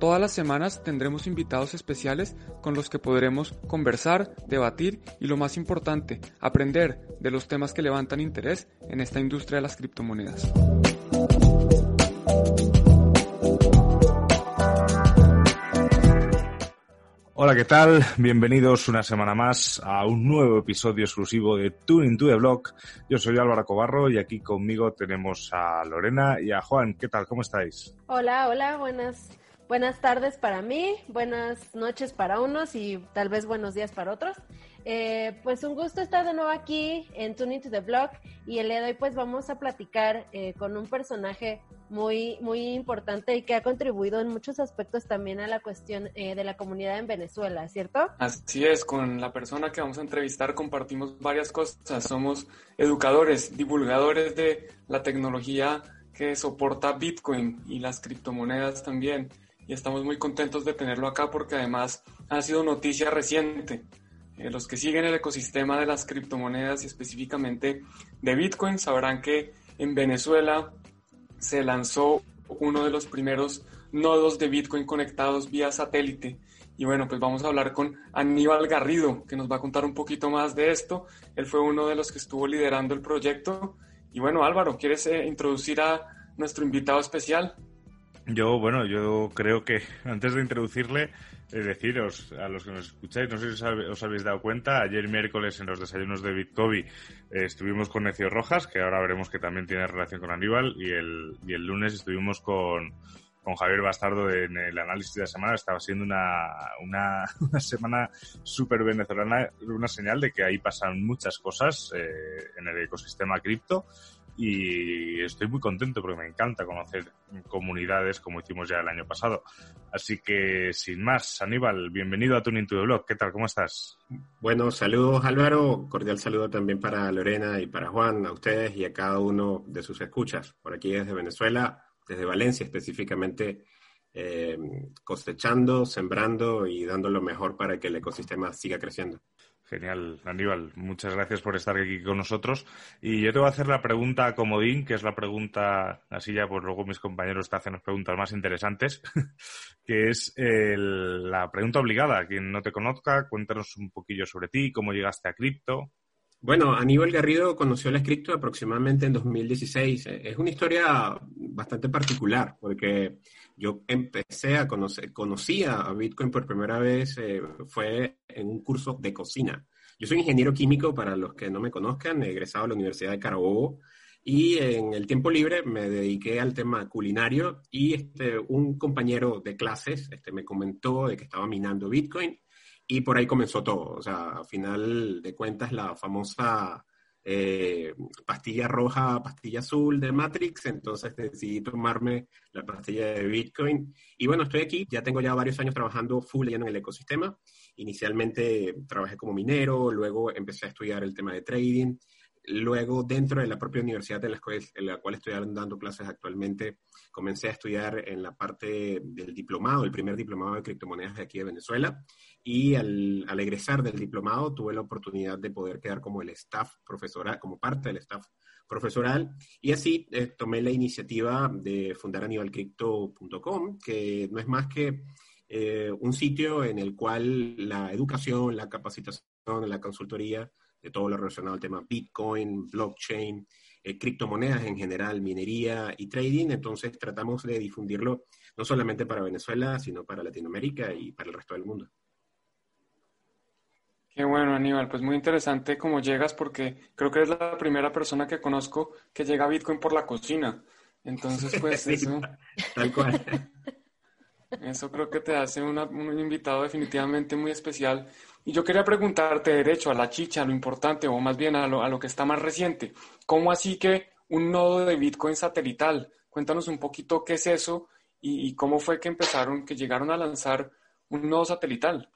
Todas las semanas tendremos invitados especiales con los que podremos conversar, debatir y lo más importante, aprender de los temas que levantan interés en esta industria de las criptomonedas. Hola, ¿qué tal? Bienvenidos una semana más a un nuevo episodio exclusivo de Tuning to the Block. Yo soy Álvaro Cobarro y aquí conmigo tenemos a Lorena y a Juan. ¿Qué tal? ¿Cómo estáis? Hola, hola, buenas buenas tardes para mí, buenas noches para unos y tal vez buenos días para otros. Eh, pues un gusto estar de nuevo aquí en Tuning to the Blog y el día de hoy pues vamos a platicar eh, con un personaje muy, muy importante y que ha contribuido en muchos aspectos también a la cuestión eh, de la comunidad en Venezuela, ¿cierto? Así es, con la persona que vamos a entrevistar compartimos varias cosas. Somos educadores, divulgadores de la tecnología que soporta Bitcoin y las criptomonedas también y estamos muy contentos de tenerlo acá porque además ha sido noticia reciente. Eh, los que siguen el ecosistema de las criptomonedas y específicamente de Bitcoin sabrán que en Venezuela se lanzó uno de los primeros nodos de Bitcoin conectados vía satélite. Y bueno, pues vamos a hablar con Aníbal Garrido, que nos va a contar un poquito más de esto. Él fue uno de los que estuvo liderando el proyecto. Y bueno, Álvaro, ¿quieres eh, introducir a nuestro invitado especial? Yo, bueno, yo creo que antes de introducirle, deciros a los que nos escucháis, no sé si os habéis dado cuenta, ayer miércoles en los desayunos de Bitcoin eh, estuvimos con Necio Rojas, que ahora veremos que también tiene relación con Aníbal, y el, y el lunes estuvimos con, con Javier Bastardo en el análisis de la semana. Estaba siendo una, una, una semana súper venezolana, una señal de que ahí pasan muchas cosas eh, en el ecosistema cripto y estoy muy contento porque me encanta conocer comunidades como hicimos ya el año pasado. Así que, sin más, Aníbal, bienvenido a Tuning to Blog. ¿Qué tal? ¿Cómo estás? Bueno, saludos Álvaro, cordial saludo también para Lorena y para Juan, a ustedes y a cada uno de sus escuchas. Por aquí desde Venezuela, desde Valencia específicamente, eh, cosechando, sembrando y dando lo mejor para que el ecosistema siga creciendo. Genial, Aníbal. Muchas gracias por estar aquí con nosotros. Y yo te voy a hacer la pregunta a Comodín, que es la pregunta, así ya pues luego mis compañeros te hacen las preguntas más interesantes, que es la pregunta obligada. Quien no te conozca, cuéntanos un poquillo sobre ti, cómo llegaste a cripto. Bueno, Aníbal Garrido conoció la cripto aproximadamente en 2016. Es una historia bastante particular porque yo empecé a conocer, conocía a Bitcoin por primera vez, eh, fue en un curso de cocina. Yo soy ingeniero químico, para los que no me conozcan, egresado de la Universidad de Carabobo, y en el tiempo libre me dediqué al tema culinario y este, un compañero de clases este, me comentó de que estaba minando Bitcoin y por ahí comenzó todo. O sea, a final de cuentas, la famosa eh, pastilla roja, pastilla azul de Matrix, entonces decidí tomarme la pastilla de Bitcoin. Y bueno, estoy aquí, ya tengo ya varios años trabajando full en el ecosistema. Inicialmente trabajé como minero, luego empecé a estudiar el tema de trading. Luego, dentro de la propia universidad en la, cual, en la cual estoy dando clases actualmente, comencé a estudiar en la parte del diplomado, el primer diplomado de criptomonedas de aquí de Venezuela. Y al, al, egresar del diplomado tuve la oportunidad de poder quedar como el staff profesoral, como parte del staff profesoral. Y así eh, tomé la iniciativa de fundar anibalcrypto.com, que no es más que eh, un sitio en el cual la educación, la capacitación, la consultoría de todo lo relacionado al tema Bitcoin, blockchain, eh, criptomonedas en general, minería y trading, entonces tratamos de difundirlo no solamente para Venezuela, sino para Latinoamérica y para el resto del mundo. Qué bueno, Aníbal. Pues muy interesante cómo llegas porque creo que eres la primera persona que conozco que llega a Bitcoin por la cocina. Entonces, pues eso... Tal cual. Eso creo que te hace un invitado definitivamente muy especial. Y yo quería preguntarte derecho a la chicha, a lo importante, o más bien a lo, a lo que está más reciente. ¿Cómo así que un nodo de Bitcoin satelital? Cuéntanos un poquito qué es eso y, cómo fue que empezaron, que llegaron a lanzar un nodo satelital.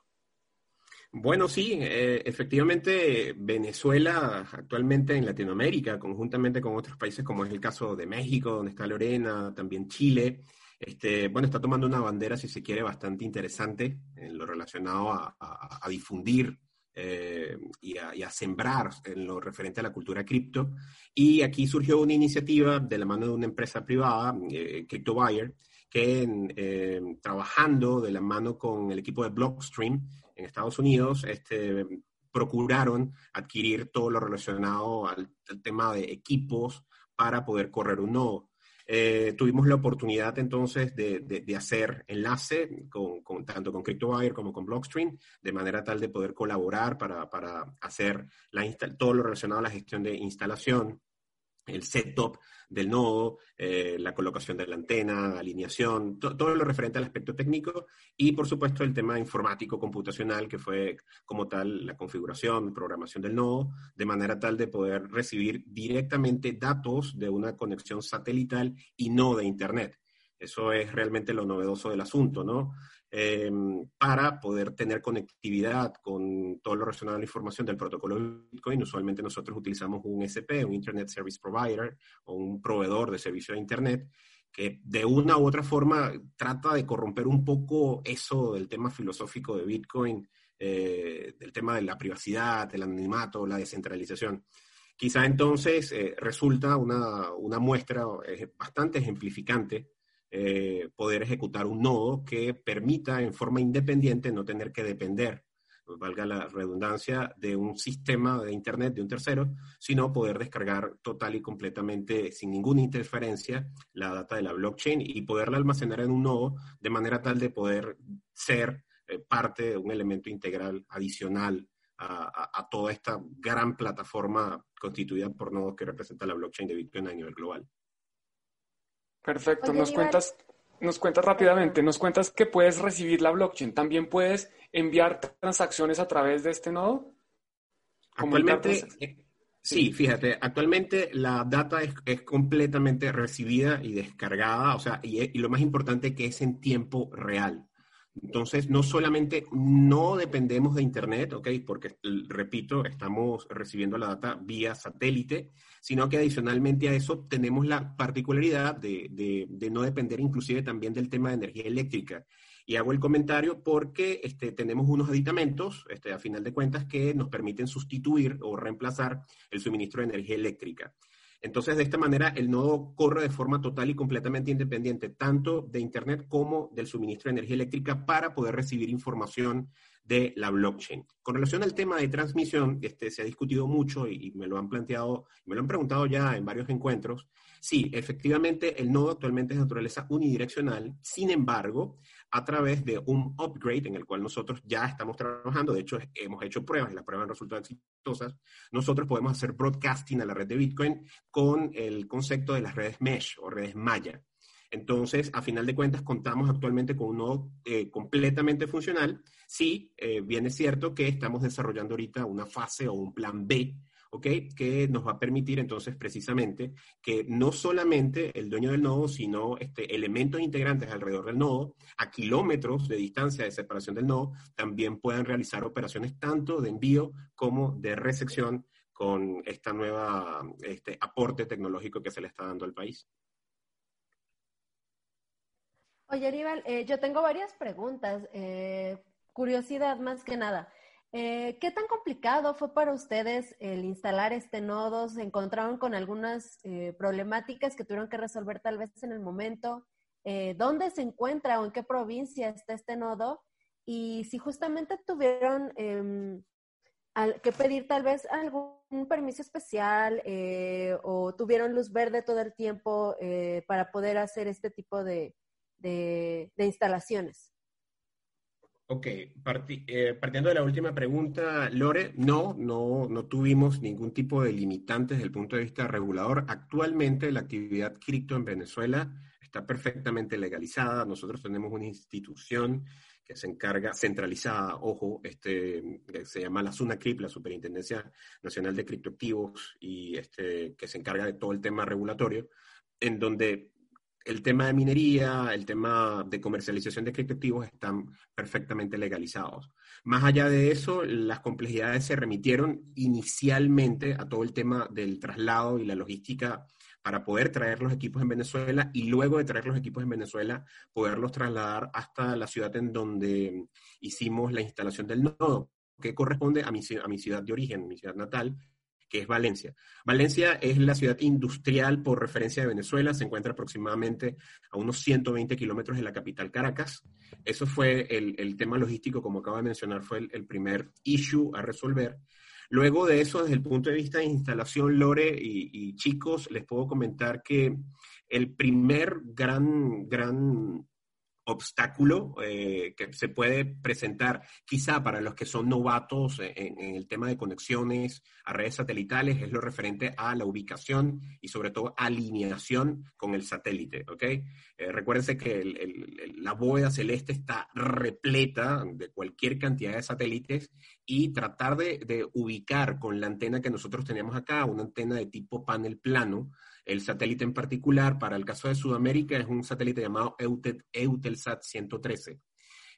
Bueno, sí, eh, efectivamente Venezuela actualmente en Latinoamérica, conjuntamente con otros países como es el caso de México, donde está Lorena, también Chile, este, bueno, está tomando una bandera, si se quiere, bastante interesante en lo relacionado a, difundir eh, y, a, sembrar en lo referente a la cultura cripto. Y aquí surgió una iniciativa de la mano de una empresa privada, eh, CryptoBuyer, que eh, trabajando de la mano con el equipo de Blockstream en Estados Unidos, este, procuraron adquirir todo lo relacionado al, tema de equipos para poder correr un nodo. Eh, tuvimos la oportunidad entonces de, hacer enlace con, tanto con CryptoWire como con Blockstream, de manera tal de poder colaborar para, hacer la todo lo relacionado a la gestión de instalación, el setup del nodo, eh, la colocación de la antena, alineación, todo lo referente al aspecto técnico y por supuesto el tema informático computacional que fue como tal la configuración, programación del nodo, de manera tal de poder recibir directamente datos de una conexión satelital y no de Internet. Eso es realmente lo novedoso del asunto, ¿no? Em, para poder tener conectividad con todo lo relacionado a la información del protocolo Bitcoin. Usualmente nosotros utilizamos un SP, un Internet Service Provider o un proveedor de servicio de Internet que de una u otra forma trata de corromper un poco eso del tema filosófico de Bitcoin, eh, del tema de la privacidad, el anonimato, la descentralización. Quizá entonces eh, resulta una, una muestra eh, bastante ejemplificante eh, poder ejecutar un nodo que permita en forma independiente no tener que depender, valga la redundancia, de un sistema de Internet de un tercero, sino poder descargar total y completamente, sin ninguna interferencia, la data de la blockchain y poderla almacenar en un nodo de manera tal de poder ser eh, parte de un elemento integral adicional a, toda esta gran plataforma constituida por nodos que representa la blockchain de Bitcoin a nivel global. Perfecto, nos cuentas, nos cuentas rápidamente, nos cuentas que puedes recibir la blockchain, también puedes enviar transacciones a través de este nodo. Actualmente, eh, sí, fíjate, actualmente la data es, completamente recibida y descargada, o sea, y, y lo más importante que es en tiempo real. Entonces, no solamente no dependemos de Internet, ¿ok? Porque, repito, estamos recibiendo la data vía satélite, sino que adicionalmente a eso tenemos la particularidad de, no depender inclusive también del tema de energía eléctrica. Y hago el comentario porque este, tenemos unos aditamentos, este, a final de cuentas, que nos permiten sustituir o reemplazar el suministro de energía eléctrica. Entonces, de esta manera, el nodo corre de forma total y completamente independiente, tanto de Internet como del suministro de energía eléctrica, para poder recibir información de la blockchain. Con relación al tema de transmisión, este, se ha discutido mucho y, me lo han planteado, me lo han preguntado ya en varios encuentros. Sí, efectivamente, el nodo actualmente es de naturaleza unidireccional, sin embargo, a través de un upgrade en el cual nosotros ya estamos trabajando, de hecho hemos hecho pruebas y las pruebas han resultado exitosas, nosotros podemos hacer broadcasting a la red de Bitcoin con el concepto de las redes mesh o redes maya. Entonces, a final de cuentas, contamos actualmente con un nodo eh, completamente funcional. Sí, eh, bien es cierto que estamos desarrollando ahorita una fase o un plan B que nos va a permitir entonces precisamente que no solamente el dueño del nodo, sino este, elementos integrantes alrededor del nodo, a kilómetros de distancia de separación del nodo, también puedan realizar operaciones tanto de envío como de recepción con esta nueva este, aporte tecnológico que se le está dando al país. Oye, Aníbal, eh, yo tengo varias preguntas, eh, curiosidad más que nada. Eh, ¿Qué tan complicado fue para ustedes el instalar este nodo? ¿Se encontraron con algunas eh, problemáticas que tuvieron que resolver tal vez en el momento? ¿Dónde se encuentra o en qué provincia está este nodo? Y si justamente tuvieron em, que pedir tal vez algún permiso especial o tuvieron luz verde todo el tiempo para poder hacer este tipo de instalaciones. Ok, eh, partiendo de la última pregunta, Lore, no, no, no tuvimos ningún tipo de limitantes desde el punto de vista regulador. Actualmente la actividad cripto en Venezuela está perfectamente legalizada. Nosotros tenemos una institución que se encarga, centralizada, ojo, este, se llama la SUNACRIP, la Superintendencia Nacional de Criptoactivos, y este, que se encarga de todo el tema regulatorio, en donde el tema de minería, el tema de comercialización de criptoactivos están perfectamente legalizados. Más allá de eso, las complejidades se remitieron inicialmente a todo el tema del traslado y la logística para poder traer los equipos en Venezuela y luego de traer los equipos en Venezuela, poderlos trasladar hasta la ciudad en donde hicimos la instalación del nodo, que corresponde a mi, a mi ciudad de origen, mi ciudad natal, que es Valencia. Valencia es la ciudad industrial por referencia de Venezuela, se encuentra aproximadamente a unos 120 kilómetros de la capital Caracas. Eso fue el, tema logístico, como acabo de mencionar, fue el, el primer issue a resolver. Luego de eso, desde el punto de vista de instalación, Lore y, chicos, les puedo comentar que el primer gran, gran obstáculo eh, que se puede presentar quizá para los que son novatos en, el tema de conexiones a redes satelitales es lo referente a la ubicación y sobre todo alineación con el satélite, ¿ok? Eh, recuérdense que la bóveda celeste está repleta de cualquier cantidad de satélites y tratar de, de ubicar con la antena que nosotros tenemos acá, una antena de tipo panel plano, el satélite en particular, para el caso de Sudamérica, es un satélite llamado Eutelsat 113.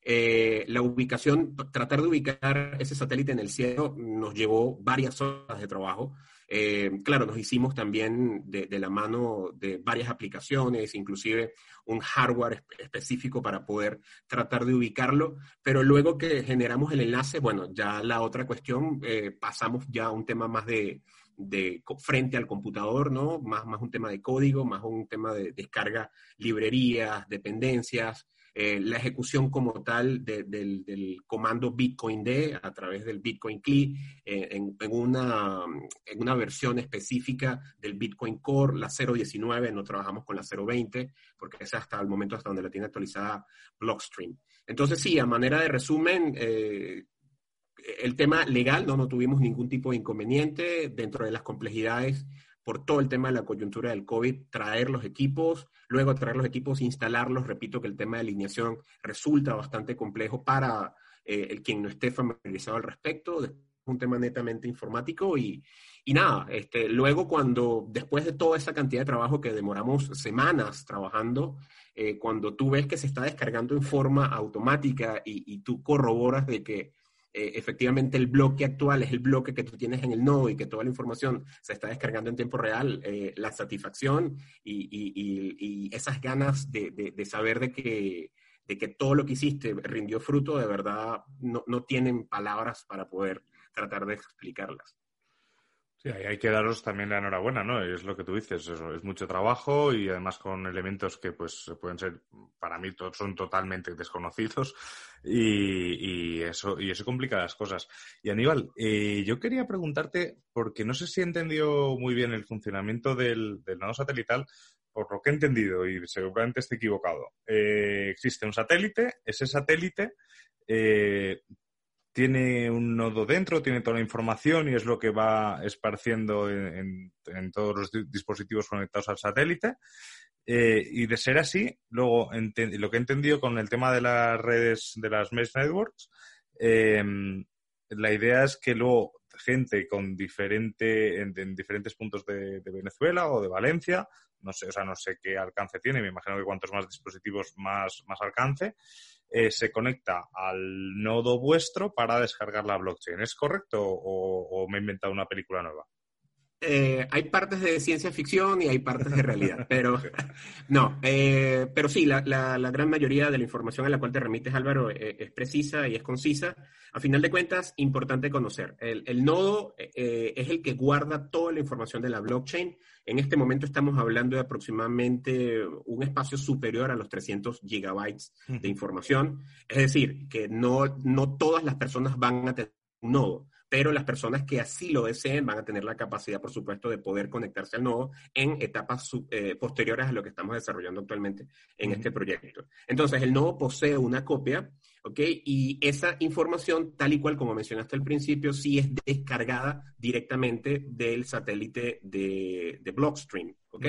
Eh, la ubicación, tratar de ubicar ese satélite en el cielo nos llevó varias horas de trabajo. Eh, claro, nos hicimos también de, la mano de varias aplicaciones, inclusive un hardware específico para poder tratar de ubicarlo, pero luego que generamos el enlace, bueno, ya la otra cuestión, eh, pasamos ya a un tema más de, de frente al computador, ¿no? Más, más un tema de código, más un tema de descarga librerías, dependencias, eh, la ejecución como tal del, comando Bitcoin D a través del Bitcoin CLI eh, en, una, en una versión específica del Bitcoin Core, la 0.19, no trabajamos con la 0.20, porque es hasta el momento hasta donde la tiene actualizada Blockstream. Entonces, sí, a manera de resumen, eh, el tema legal, no, no tuvimos ningún tipo de inconveniente dentro de las complejidades por todo el tema de la coyuntura del COVID, traer los equipos, luego traer los equipos, instalarlos. Repito que el tema de alineación resulta bastante complejo para eh, el quien no esté familiarizado al respecto. Es un tema netamente informático y, y nada, este, luego cuando, después de toda esa cantidad de trabajo que demoramos semanas trabajando, eh, cuando tú ves que se está descargando en forma automática y, y tú corroboras de que eh, efectivamente el bloque actual es el bloque que tú tienes en el nodo y que toda la información se está descargando en tiempo real, eh, la satisfacción y, esas ganas de, saber de que, de que todo lo que hiciste rindió fruto, de verdad no, no tienen palabras para poder tratar de explicarlas. Sí, hay que daros también la enhorabuena, ¿no? Es lo que tú dices, es mucho trabajo y además con elementos que pues pueden ser, para mí son totalmente desconocidos y, eso, y eso complica las cosas. Y Aníbal, eh, yo quería preguntarte, porque no sé si he entendido muy bien el funcionamiento del, del nodo satelital, por lo que he entendido, y seguramente esté equivocado, eh, existe un satélite, ese satélite eh, tiene un nodo dentro, tiene toda la información y es lo que va esparciendo en, todos los dispositivos conectados al satélite. Eh, y de ser así, luego lo que he entendido con el tema de las redes, de las mesh networks, em, la idea es que luego gente con diferente, en, diferentes puntos de, de, Venezuela o de Valencia, no sé, o sea, no sé qué alcance tiene, me imagino que cuantos más dispositivos más, más alcance, eh, se conecta al nodo vuestro para descargar la blockchain. ¿Es correcto o, me he inventado una película nueva? Eh, hay partes de ciencia ficción y hay partes de realidad, pero no, eh, pero sí, la, gran mayoría de la información a la cual te remites, Álvaro, es precisa y es concisa. A final de cuentas, importante conocer, el, el nodo es el que guarda toda la información de la blockchain, en este momento estamos hablando de aproximadamente un espacio superior a los 300 gigabytes de información. Es decir, que no, no todas las personas van a tener un nodo pero las personas que así lo deseen van a tener la capacidad, por supuesto, de poder conectarse al nodo en etapas eh, posteriores a lo que estamos desarrollando actualmente en este proyecto. Entonces, el nodo posee una copia, ¿ok? Y esa información, tal y cual como mencionaste al principio, sí es descargada directamente del satélite de, Blockstream, ¿ok?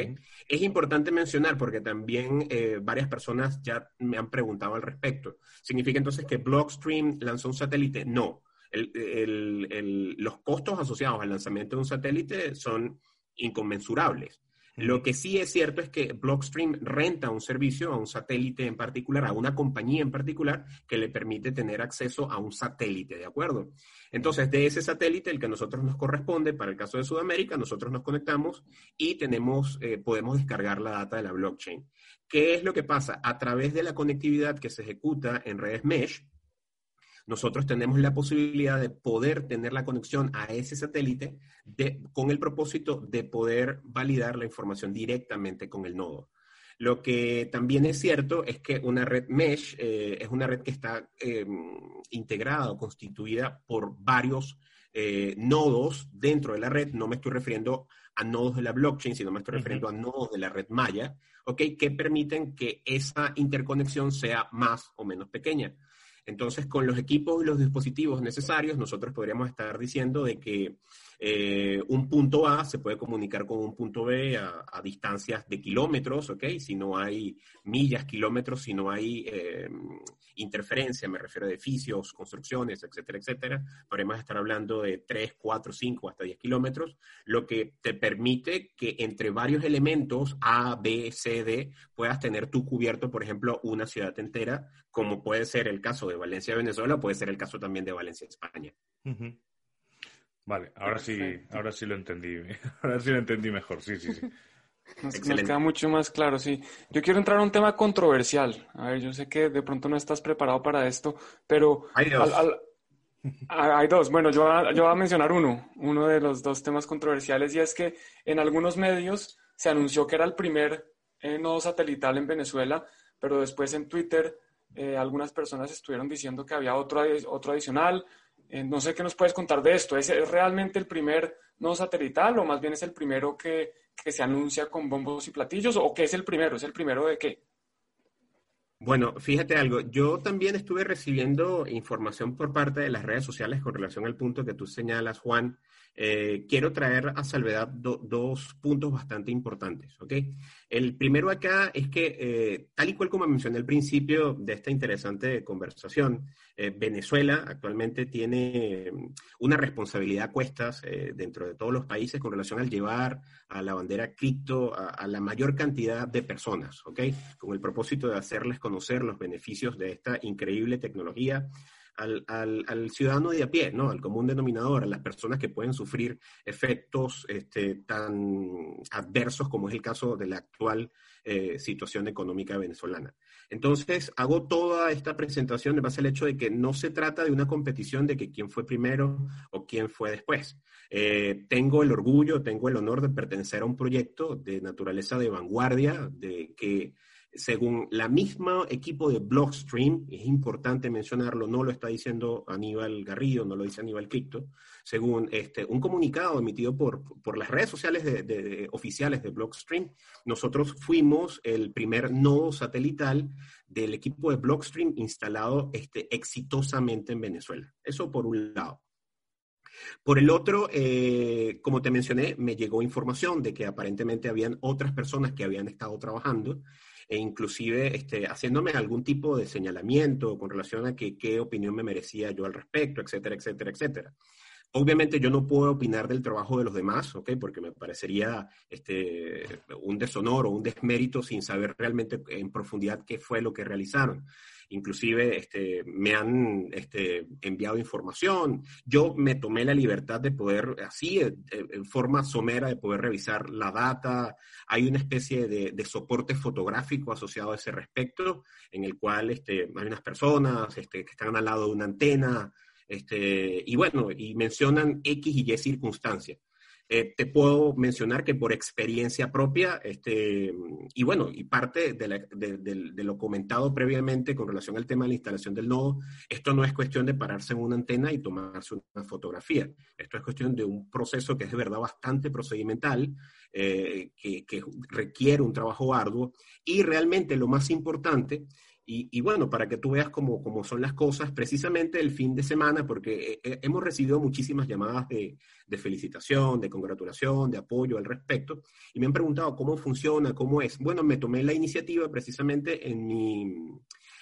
Es importante mencionar porque también eh, varias personas ya me han preguntado al respecto. ¿Significa entonces que Blockstream lanzó un satélite? No los costos asociados al lanzamiento de un satélite son inconmensurables. Lo que sí es cierto es que Blockstream renta un servicio a un satélite en particular, a una compañía en particular, que le permite tener acceso a un satélite, ¿de acuerdo? Entonces, de ese satélite, el que a nosotros nos corresponde, para el caso de Sudamérica, nosotros nos conectamos y tenemos, eh, podemos descargar la data de la blockchain. ¿Qué es lo que pasa? A través de la conectividad que se ejecuta en redes mesh, nosotros tenemos la posibilidad de poder tener la conexión a ese satélite con el propósito de poder validar la información directamente con el nodo. Lo que también es cierto es que una red mesh eh, es una red que está em, integrada o constituida por varios eh, nodos dentro de la red. No me estoy refiriendo a nodos de la blockchain, sino me estoy refiriendo a nodos de la red Maya, que permiten que esa interconexión sea más o menos pequeña. Entonces, con los equipos y los dispositivos necesarios, nosotros podríamos estar diciendo de que eh, un punto A se puede comunicar con un punto B a, distancias de kilómetros, ¿ok? Si no hay millas, kilómetros, si no hay eh, interferencia, me refiero a edificios, construcciones, etcétera, etcétera, podríamos estar hablando de 3, 4, 5, hasta 10 kilómetros, lo que te permite que entre varios elementos A, B, C, D, puedas tener tú cubierto, por ejemplo, una ciudad entera, como puede ser el caso de Valencia, Venezuela, puede ser el caso también de Valencia, España. Vale, ahora sí, ahora sí lo entendí. Ahora sí lo entendí mejor, sí, sí, sí. Nos, queda mucho más claro, sí. Yo quiero entrar a un tema controversial. A ver, yo sé que de pronto no estás preparado para esto, pero... Hay dos. hay dos. Bueno, yo, yo voy a mencionar uno, uno de los dos temas controversiales, y es que en algunos medios se anunció que era el primer eh, nodo satelital en Venezuela, pero después en Twitter eh, algunas personas estuvieron diciendo que había otro, otro adicional, eh, no sé qué nos puedes contar de esto. ¿Es, realmente el primer nodo satelital o más bien es el primero que, que, se anuncia con bombos y platillos? ¿O qué es el primero? ¿Es el primero de qué? Bueno, fíjate algo, yo también estuve recibiendo información por parte de las redes sociales con relación al punto que tú señalas, Juan, eh, quiero traer a salvedad dos puntos bastante importantes, ¿ok? El primero acá es que, eh, tal y cual como mencioné al principio de esta interesante conversación, eh, Venezuela actualmente tiene mm, una responsabilidad a cuestas dentro de todos los países con relación al llevar a la bandera cripto a, la mayor cantidad de personas, ¿ok? Con el propósito de hacerles conocer los beneficios de esta increíble tecnología al, al, ciudadano de a pie, ¿no? Al común denominador, a las personas que pueden sufrir efectos este, tan adversos como es el caso de la actual eh, situación económica venezolana. Entonces, hago toda esta presentación de base al hecho de que no se trata de una competición de que quién fue primero o quién fue después. Eh, tengo el orgullo, tengo el honor de pertenecer a un proyecto de naturaleza de vanguardia, de que según la misma equipo de Blockstream, es importante mencionarlo, no lo está diciendo Aníbal Garrido, no lo dice Aníbal Cripto, según este, un comunicado emitido por, por las redes sociales de, oficiales de Blockstream, nosotros fuimos el primer nodo satelital del equipo de Blockstream instalado este, exitosamente en Venezuela. Eso por un lado. Por el otro, eh, como te mencioné, me llegó información de que aparentemente habían otras personas que habían estado trabajando e inclusive este, haciéndome algún tipo de señalamiento con relación a que, qué opinión me merecía yo al respecto, etcétera, etcétera, etcétera. Obviamente yo no puedo opinar del trabajo de los demás, ¿ok? Porque me parecería este, un deshonor o un desmérito sin saber realmente en profundidad qué fue lo que realizaron. Inclusive este, me han este, enviado información. Yo me tomé la libertad de poder, así, eh, en forma somera, de poder revisar la data. Hay una especie de, soporte fotográfico asociado a ese respecto, en el cual este, hay unas personas este, que están al lado de una antena, y bueno, y mencionan X y Y circunstancias. Eh, te puedo mencionar que por experiencia propia, este, y bueno, y parte de, lo comentado previamente con relación al tema de la instalación del nodo, esto no es cuestión de pararse en una antena y tomarse una fotografía. Esto es cuestión de un proceso que es de verdad bastante procedimental, eh, que, que requiere un trabajo arduo, y realmente lo más importante y, bueno, para que tú veas cómo, cómo, son las cosas, precisamente el fin de semana, porque eh, eh, hemos recibido muchísimas llamadas de, de, felicitación, de congratulación, de apoyo al respecto, y me han preguntado cómo funciona, cómo es. Bueno, me tomé la iniciativa precisamente en mi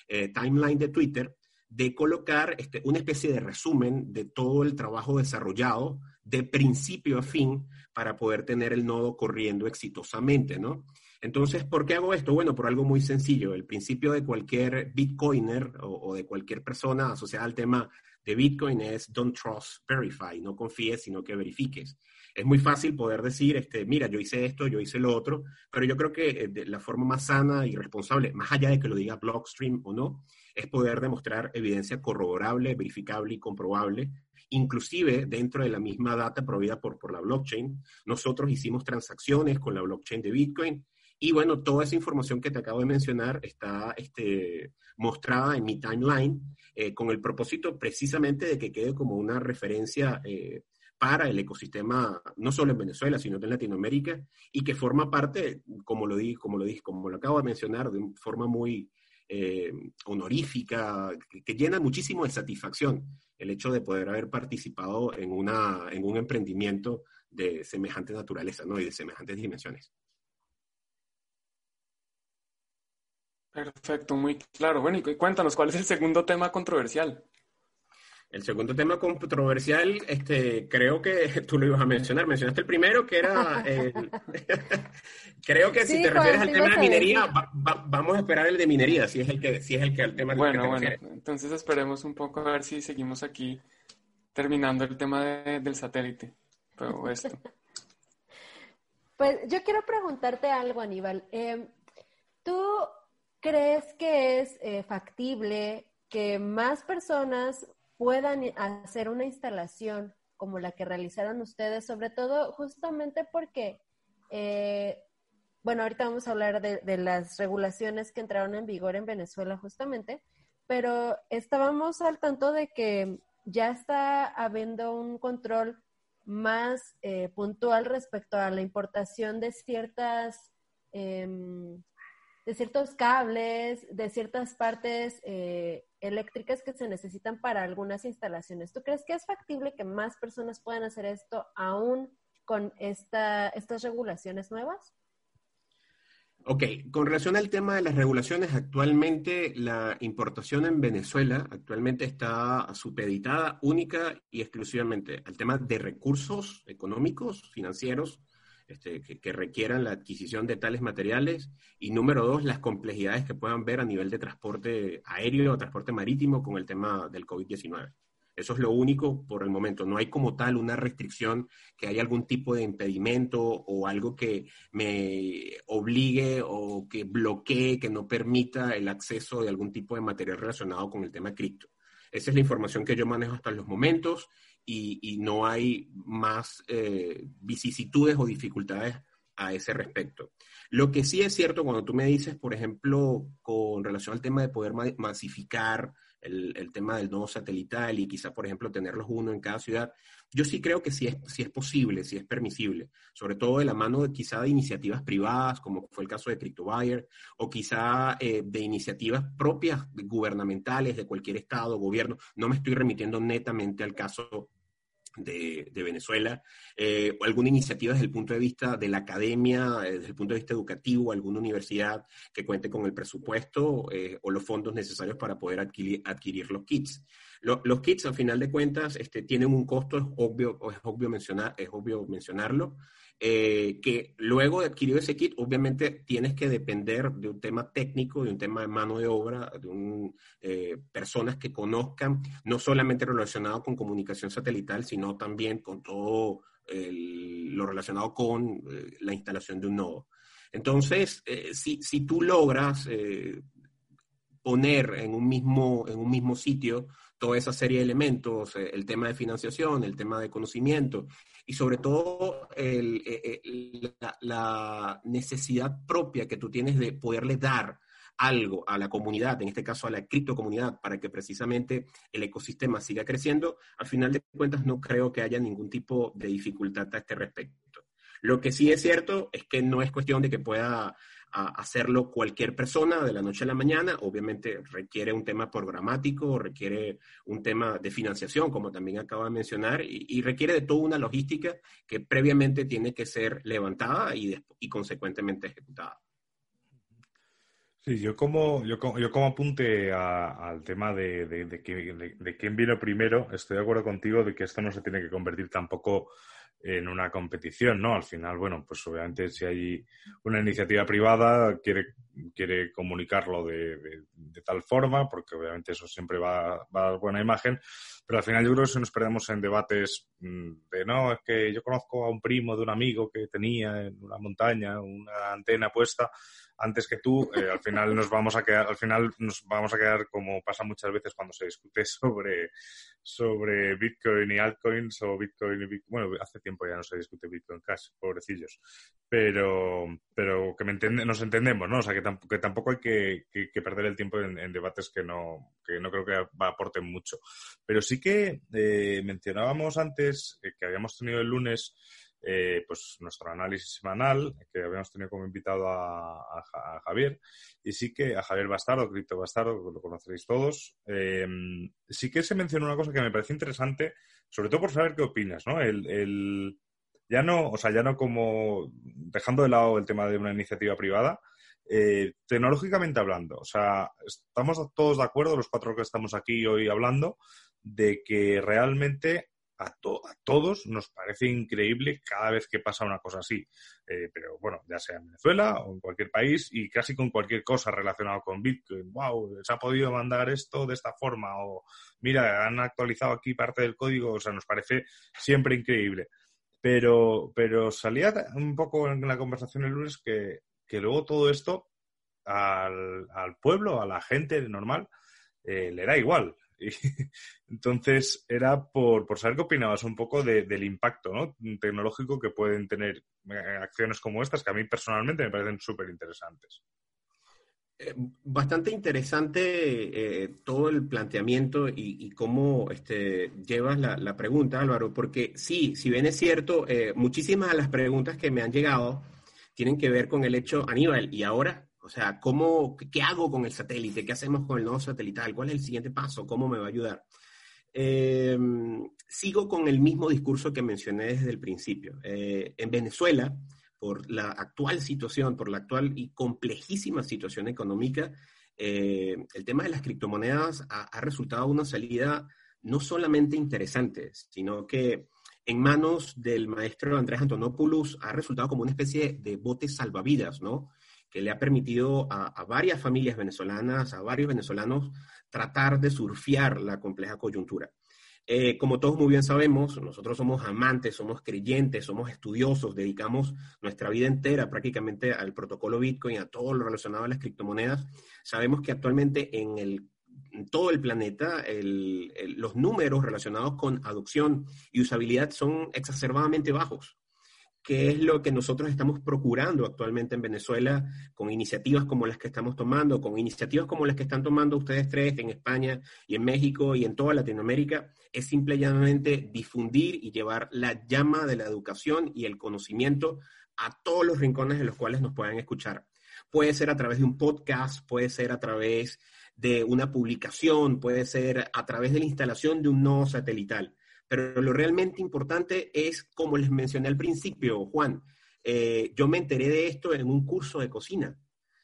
eh, timeline de Twitter de colocar este, una especie de resumen de todo el trabajo desarrollado de principio a fin para poder tener el nodo corriendo exitosamente, ¿no? Entonces, ¿por qué hago esto? Bueno, por algo muy sencillo. El principio de cualquier Bitcoiner o, de cualquier persona asociada al tema de Bitcoin es don't trust, verify. No confíes, sino que verifiques. Es muy fácil poder decir, este, mira, yo hice esto, yo hice lo otro, pero yo creo que eh, la forma más sana y responsable, más allá de que lo diga Blockstream o no, es poder demostrar evidencia corroborable, verificable y comprobable inclusive dentro de la misma data proveída por, por la blockchain. Nosotros hicimos transacciones con la blockchain de Bitcoin y bueno, toda esa información que te acabo de mencionar está este, mostrada en mi timeline eh, con el propósito precisamente de que quede como una referencia eh, para el ecosistema, no solo en Venezuela, sino en Latinoamérica, y que forma parte, como lo di, como lo dije, como lo acabo de mencionar, de forma muy eh, honorífica, que, llena muchísimo de satisfacción el hecho de poder haber participado en, una, en un emprendimiento de semejante naturaleza ¿no? y de semejantes dimensiones. Perfecto, muy claro. Bueno, y cuéntanos, ¿cuál es el segundo tema controversial? El segundo tema controversial, este, creo que tú lo ibas a mencionar. Mencionaste el primero, que era. creo que si te refieres al tema de minería, vamos a esperar el de minería, si es el que, si es el que el tema Bueno, bueno, entonces esperemos un poco a ver si seguimos aquí terminando el tema del satélite. Pero esto. Pues yo quiero preguntarte algo, Aníbal. Em, ¿Tú crees que es eh, factible que más personas puedan hacer una instalación como la que realizaron ustedes, sobre todo justamente porque, eh, bueno, ahorita vamos a hablar de, las regulaciones que entraron en vigor en Venezuela justamente, pero estábamos al tanto de que ya está habiendo un control más eh, puntual respecto a la importación de ciertas em, de ciertos cables, de ciertas partes eh, eléctricas que se necesitan para algunas instalaciones. ¿Tú crees que es factible que más personas puedan hacer esto aún con esta, estas regulaciones nuevas? Ok, con relación al tema de las regulaciones, actualmente la importación en Venezuela actualmente está supeditada única y exclusivamente al tema de recursos económicos, financieros, este, que, requieran la adquisición de tales materiales. Y número dos, las complejidades que puedan ver a nivel de transporte aéreo o transporte marítimo con el tema del COVID-19. Eso es lo único por el momento. No hay como tal una restricción, que haya algún tipo de impedimento o algo que me obligue o que bloquee, que no permita el acceso de algún tipo de material relacionado con el tema cripto. Esa es la información que yo manejo hasta los momentos y, no hay más eh, vicisitudes o dificultades a ese respecto. Lo que sí es cierto cuando tú me dices, por ejemplo, con relación al tema de poder masificar el, tema del nodo satelital y quizá, por ejemplo, tenerlos uno en cada ciudad, yo sí creo que sí es, sí es posible, sí es permisible, sobre todo de la mano de quizá de iniciativas privadas, como fue el caso de CryptoBuyer, o quizá eh, de iniciativas propias gubernamentales de cualquier estado, gobierno. No me estoy remitiendo netamente al caso de, Venezuela, eh, alguna iniciativa desde el punto de vista de la academia, eh, desde el punto de vista educativo, alguna universidad que cuente con el presupuesto eh, o los fondos necesarios para poder adquirir, adquirir los kits. los kits, al final de cuentas, este, tienen un costo, es obvio, es obvio, mencionar, es obvio mencionarlo, eh, que luego de adquirir ese kit, obviamente tienes que depender de un tema técnico, de un tema de mano de obra, de un, eh, personas que conozcan, no solamente relacionado con comunicación satelital, sino también con todo lo relacionado con eh, la instalación de un nodo. Entonces, si, si, tú logras poner en un mismo, en un mismo sitio toda esa serie de elementos, el tema de financiación, el tema de conocimiento y sobre todo eh, eh, la, necesidad propia que tú tienes de poderle dar algo a la comunidad, en este caso a la criptocomunidad, para que precisamente el ecosistema siga creciendo, al final de cuentas no creo que haya ningún tipo de dificultad a este respecto. Lo que sí es cierto es que no es cuestión de que pueda hacerlo cualquier persona de la noche a la mañana. Obviamente requiere un tema programático, requiere un tema de financiación, como también acaba de mencionar, y, requiere de toda una logística que previamente tiene que ser levantada y, y consecuentemente ejecutada. Sí, yo como, yo como, yo como apunte al tema de, de, de, quién vino primero, estoy de acuerdo contigo de que esto no se tiene que convertir tampoco en una competición, ¿no? Al final, bueno, pues obviamente si hay una iniciativa privada, quiere, quiere comunicarlo de, de tal forma, porque obviamente eso siempre va, va, a dar buena imagen, pero al final yo creo que si nos perdemos en debates mm, de, no, es que yo conozco a un primo de un amigo que tenía en una montaña una antena puesta, antes que tú, eh, al final nos vamos a quedar, al final nos vamos a quedar como pasa muchas veces cuando se discute sobre, sobre Bitcoin y altcoins o Bitcoin y Bitcoin. Bueno, hace tiempo ya no se discute Bitcoin Cash, pobrecillos. Pero, pero que me nos entendemos, ¿no? O sea, que, tampoco, que tampoco hay que, que, perder el tiempo en, debates que no, que no creo que aporten mucho. Pero sí que eh, mencionábamos antes que habíamos tenido el lunes eh, pues nuestro análisis semanal, que habíamos tenido como invitado a, Javier, y sí que a Javier Bastardo, Cripto Bastardo, lo conoceréis todos, eh, sí que se mencionó una cosa que me parece interesante, sobre todo por saber qué opinas, ¿no? El, ya no, o sea, ya no como dejando de lado el tema de una iniciativa privada, eh, tecnológicamente hablando, o sea, estamos todos de acuerdo, los cuatro que estamos aquí hoy hablando, de que realmente a, todos nos parece increíble cada vez que pasa una cosa así. Eh, pero bueno, ya sea en Venezuela o en cualquier país y casi con cualquier cosa relacionada con Bitcoin. ¡Wow! Se ha podido mandar esto de esta forma. O mira, han actualizado aquí parte del código. O sea, nos parece siempre increíble. Pero, pero salía un poco en la conversación el lunes que, que luego todo esto al, al pueblo, a la gente normal, eh, le da igual. Y, entonces, era por, por, saber qué opinabas un poco del impacto ¿no? tecnológico que pueden tener eh, acciones como estas, que a mí personalmente me parecen súper interesantes. Eh, bastante interesante eh, todo el planteamiento y, cómo este, llevas la, la, pregunta, Álvaro, porque sí, si bien es cierto, muchísimas de las preguntas que me han llegado tienen que ver con el hecho, Aníbal, ¿y ahora o sea, ¿cómo, ¿qué hago con el satélite? ¿Qué hacemos con el nodo satelital? ¿Cuál es el siguiente paso? ¿Cómo me va a ayudar? Eh, sigo con el mismo discurso que mencioné desde el principio. Eh, en Venezuela, por la actual situación, por la actual y complejísima situación económica, eh, el tema de las criptomonedas ha, ha, resultado una salida no solamente interesante, sino que en manos del maestro Andrés Antonopoulos ha resultado como una especie de bote salvavidas, ¿no? Que le ha permitido a, varias familias venezolanas, a varios venezolanos, tratar de surfear la compleja coyuntura. Eh, como todos muy bien sabemos, nosotros somos amantes, somos creyentes, somos estudiosos, dedicamos nuestra vida entera prácticamente al protocolo Bitcoin, a todo lo relacionado a las criptomonedas. Sabemos que actualmente en, el, todo el planeta los números relacionados con adopción y usabilidad son exacerbadamente bajos qué es lo que nosotros estamos procurando actualmente en Venezuela con iniciativas como las que estamos tomando, con iniciativas como las que están tomando ustedes tres en España y en México y en toda Latinoamérica, es simplemente difundir y llevar la llama de la educación y el conocimiento a todos los rincones en los cuales nos puedan escuchar. Puede ser a través de un podcast, puede ser a través de una publicación, puede ser a través de la instalación de un nodo satelital. Pero lo realmente importante es, como les mencioné al principio, Juan, eh, yo me enteré de esto en un curso de cocina.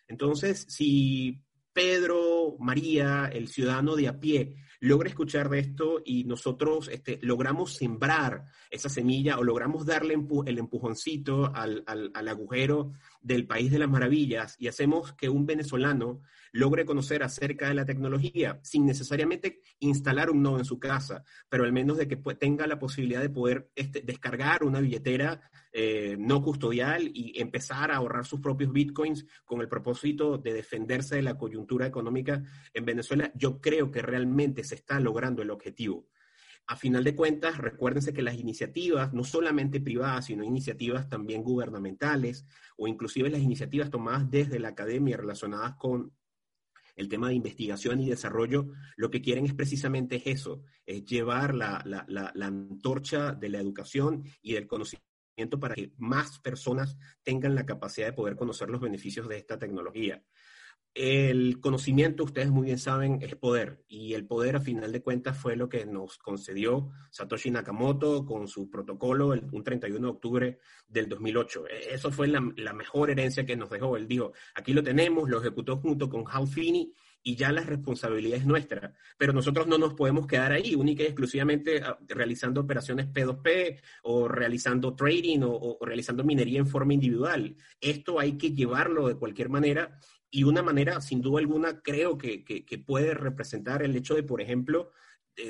Entonces, si Pedro, María, el ciudadano de a pie, logra escuchar de esto y nosotros este, logramos sembrar esa semilla o logramos darle el empujoncito al, al, agujero del país de las maravillas y hacemos que un venezolano logre conocer acerca de la tecnología sin necesariamente instalar un nodo en su casa, pero al menos de que tenga la posibilidad de poder este, descargar una billetera eh, no custodial y empezar a ahorrar sus propios bitcoins con el propósito de defenderse de la coyuntura económica en Venezuela, yo creo que realmente se está logrando el objetivo. A final de cuentas, recuérdense que las iniciativas, no solamente privadas, sino iniciativas también gubernamentales o inclusive las iniciativas tomadas desde la academia relacionadas con el tema de investigación y desarrollo, lo que quieren es precisamente eso, es llevar la, antorcha de la educación y del conocimiento para que más personas tengan la capacidad de poder conocer los beneficios de esta tecnología. El conocimiento, ustedes muy bien saben, es poder. Y el poder, a final de cuentas, fue lo que nos concedió Satoshi Nakamoto con su protocolo el, un 31 de octubre del 2008. E, eso fue la, mejor herencia que nos dejó. Él dijo, aquí lo tenemos, lo ejecutó junto con Hal Finney y ya la responsabilidad es nuestra. Pero nosotros no nos podemos quedar ahí, única y exclusivamente ah, realizando operaciones P2P o realizando trading o, o realizando minería en forma individual. Esto hay que llevarlo de cualquier manera y una manera, sin duda alguna, creo que, puede representar el hecho de, por ejemplo,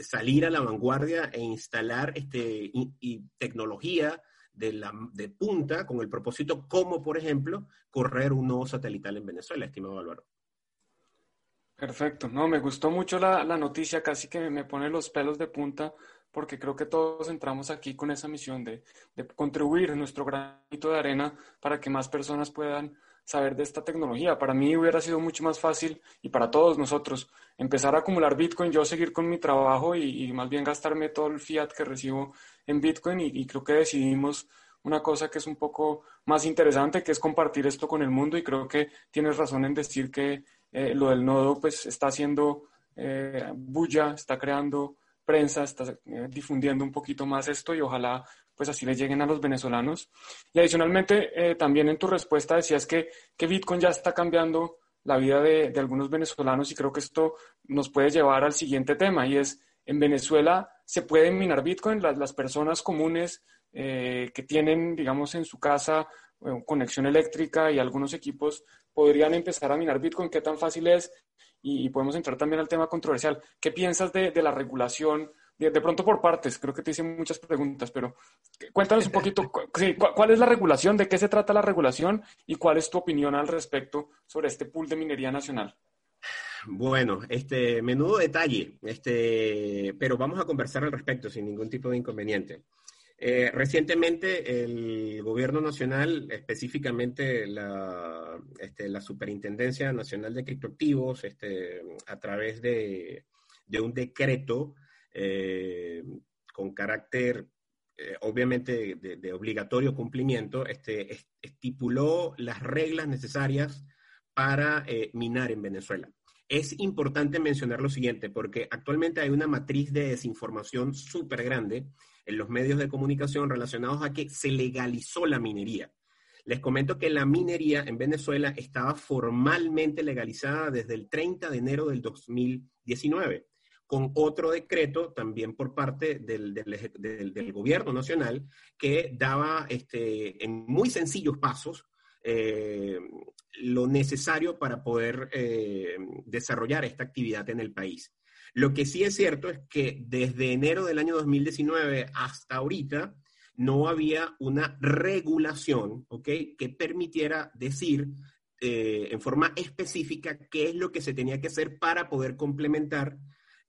salir a la vanguardia e instalar este, y, tecnología de, la, de punta con el propósito, como por ejemplo, correr un nuevo satelital en Venezuela, estimado Álvaro. Perfecto, no, me gustó mucho la, noticia, casi que me pone los pelos de punta, porque creo que todos entramos aquí con esa misión de, de contribuir nuestro granito de arena para que más personas puedan saber de esta tecnología. Para mí hubiera sido mucho más fácil y para todos nosotros empezar a acumular Bitcoin, yo seguir con mi trabajo y, más bien gastarme todo el fiat que recibo en Bitcoin y, creo que decidimos una cosa que es un poco más interesante, que es compartir esto con el mundo y creo que tienes razón en decir que eh, lo del nodo pues está haciendo eh, bulla, está creando prensa, está eh, difundiendo un poquito más esto y ojalá pues así le lleguen a los venezolanos. Y adicionalmente, eh, también en tu respuesta decías que, que Bitcoin ya está cambiando la vida de, algunos venezolanos y creo que esto nos puede llevar al siguiente tema y es, en Venezuela se pueden minar Bitcoin, las, las personas comunes eh, que tienen, digamos, en su casa eh, conexión eléctrica y algunos equipos podrían empezar a minar Bitcoin, qué tan fácil es y, podemos entrar también al tema controversial. ¿Qué piensas de, de la regulación? De, pronto por partes, creo que te hice muchas preguntas, pero cuéntanos un poquito cuál es la regulación, de qué se trata la regulación y cuál es tu opinión al respecto sobre este pool de minería nacional. Bueno, este menudo detalle, este, pero vamos a conversar al respecto sin ningún tipo de inconveniente. Eh, recientemente el gobierno nacional, específicamente la, este, la Superintendencia Nacional de Criptoactivos, este, a través de, de un decreto, eh, con carácter eh, obviamente de, obligatorio cumplimiento, este, estipuló las reglas necesarias para eh, minar en Venezuela. Es importante mencionar lo siguiente, porque actualmente hay una matriz de desinformación súper grande en los medios de comunicación relacionados a que se legalizó la minería. Les comento que la minería en Venezuela estaba formalmente legalizada desde el 30 de enero del 2019 con otro decreto también por parte del, del, gobierno nacional que daba este, en muy sencillos pasos eh, lo necesario para poder eh, desarrollar esta actividad en el país. Lo que sí es cierto es que desde enero del año 2019 hasta ahorita no había una regulación que permitiera decir eh, en forma específica qué es lo que se tenía que hacer para poder complementar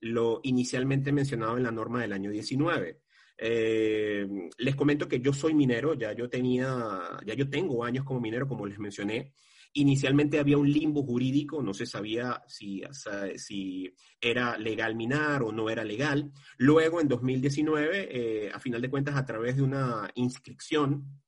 lo inicialmente mencionado en la norma del año 19. Eh, les comento que yo soy minero, ya yo tenía, ya yo tengo años como minero, como les mencioné. Inicialmente había un limbo jurídico, no se sabía si, si era legal minar o no era legal. Luego, en 2019, eh, a final de cuentas, a través de una inscripción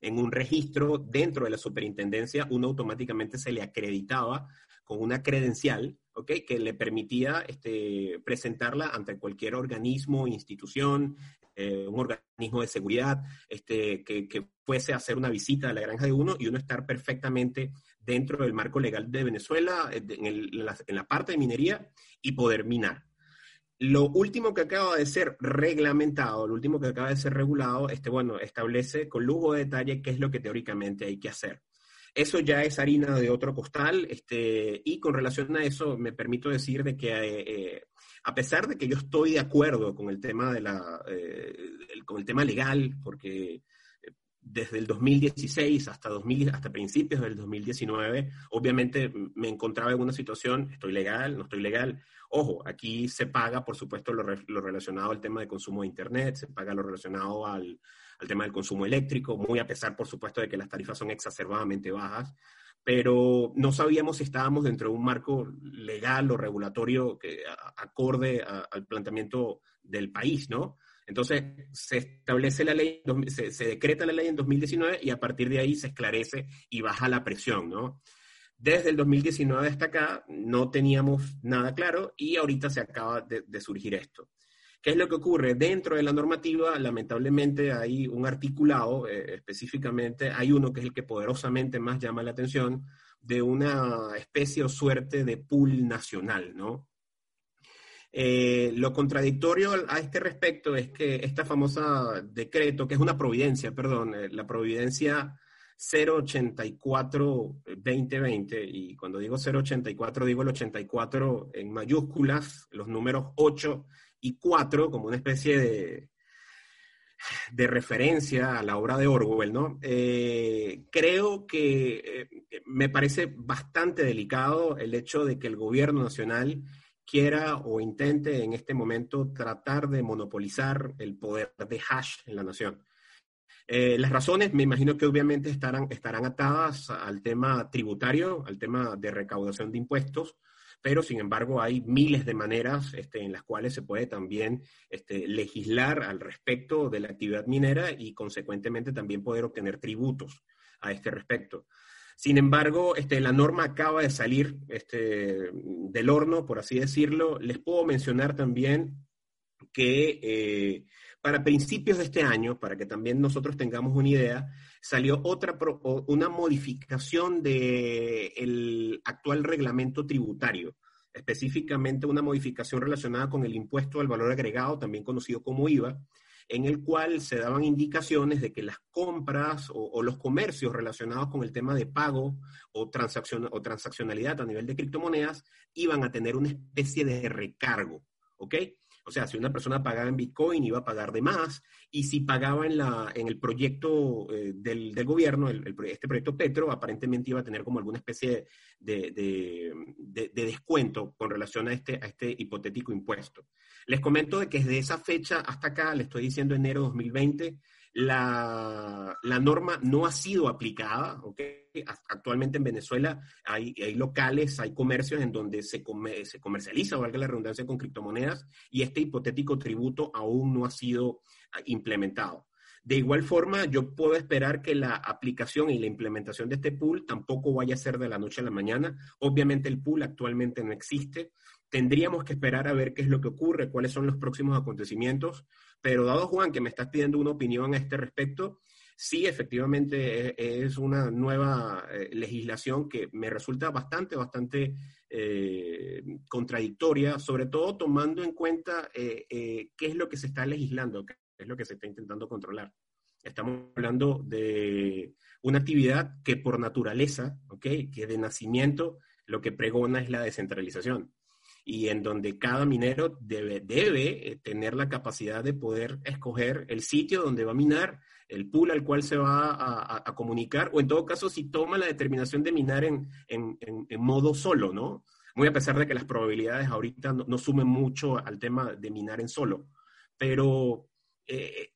en un registro dentro de la superintendencia, uno automáticamente se le acreditaba con una credencial que le permitía este, presentarla ante cualquier organismo, institución, eh, un organismo de seguridad, este, que, fuese a hacer una visita a la granja de uno y uno estar perfectamente dentro del marco legal de Venezuela, eh, en, la, parte de minería y poder minar. Lo último que acaba de ser reglamentado, lo último que acaba de ser regulado, este, bueno, establece con lujo de detalle qué es lo que teóricamente hay que hacer. Eso ya es harina de otro costal, este, y con relación a eso me permito decir de que eh, eh, a pesar de que yo estoy de acuerdo con el tema de la, eh, con el tema legal, porque desde el 2016 hasta, 2000, hasta principios del 2019, obviamente me encontraba en una situación, estoy legal, no estoy legal. Ojo, aquí se paga, por supuesto, lo, lo relacionado al tema de consumo de Internet, se paga lo relacionado al, al tema del consumo eléctrico, muy a pesar, por supuesto, de que las tarifas son exacerbadamente bajas, pero no sabíamos si estábamos dentro de un marco legal o regulatorio que acorde al planteamiento del país, ¿no? Entonces, se establece la ley, se, se, decreta la ley en 2019 y a partir de ahí se esclarece y baja la presión, ¿no? Desde el 2019 hasta acá no teníamos nada claro y ahorita se acaba de, surgir esto. ¿Qué es lo que ocurre? Dentro de la normativa, lamentablemente, hay un articulado, eh, específicamente, hay uno que es el que poderosamente más llama la atención, de una especie o suerte de pool nacional, ¿no? Eh, lo contradictorio a este respecto es que esta famosa decreto, que es una providencia, perdón, eh, la providencia 084-2020, y cuando digo 084 digo el 84 en mayúsculas, los números 8 y 4 como una especie de, de referencia a la obra de Orwell, ¿no? Eh, creo que me parece bastante delicado el hecho de que el gobierno nacional quiera o intente en este momento tratar de monopolizar el poder de hash en la nación. Eh, las razones, me imagino que obviamente estarán, estarán atadas al tema tributario, al tema de recaudación de impuestos, pero sin embargo hay miles de maneras este, en las cuales se puede también este, legislar al respecto de la actividad minera y consecuentemente también poder obtener tributos a este respecto. Sin embargo, este, la norma acaba de salir del horno, por así decirlo. Les puedo mencionar también que eh, para principios de este año, para que también nosotros tengamos una idea, salió otra una modificación del actual reglamento tributario, específicamente una modificación relacionada con el impuesto al valor agregado, también conocido como IVA, en el cual se daban indicaciones de que las compras o, los comercios relacionados con el tema de pago o, transacción, o transaccionalidad a nivel de criptomonedas iban a tener una especie de recargo, ¿ok? O sea, si una persona pagaba en Bitcoin iba a pagar de más, y si pagaba en, la, en el proyecto eh, del, gobierno, este proyecto Petro, aparentemente iba a tener como alguna especie de, descuento con relación a este, a este hipotético impuesto. Les comento de que desde esa fecha hasta acá, le estoy diciendo enero de 2020, la, norma no ha sido aplicada, ¿ok? Actualmente en Venezuela hay, hay locales, hay comercios en donde se, se comercializa, valga la redundancia, con criptomonedas y este hipotético tributo aún no ha sido ah, implementado. De igual forma, yo puedo esperar que la aplicación y la implementación de este pool tampoco vaya a ser de la noche a la mañana. Obviamente el pool actualmente no existe. Tendríamos que esperar a ver qué es lo que ocurre, cuáles son los próximos acontecimientos. Pero dado Juan que me estás pidiendo una opinión a este respecto, sí, efectivamente e, es una nueva eh, legislación que me resulta bastante, bastante eh, contradictoria, sobre todo tomando en cuenta eh, qué es lo que se está legislando, qué es lo que se está intentando controlar. Estamos hablando de una actividad que por naturaleza, que de nacimiento lo que pregona es la descentralización y en donde cada minero debe, debe eh, tener la capacidad de poder escoger el sitio donde va a minar, el pool al cual se va a, comunicar, o en todo caso si toma la determinación de minar en, en, en, modo solo, ¿no? Muy a pesar de que las probabilidades ahorita no, sumen mucho al tema de minar en solo, pero eh,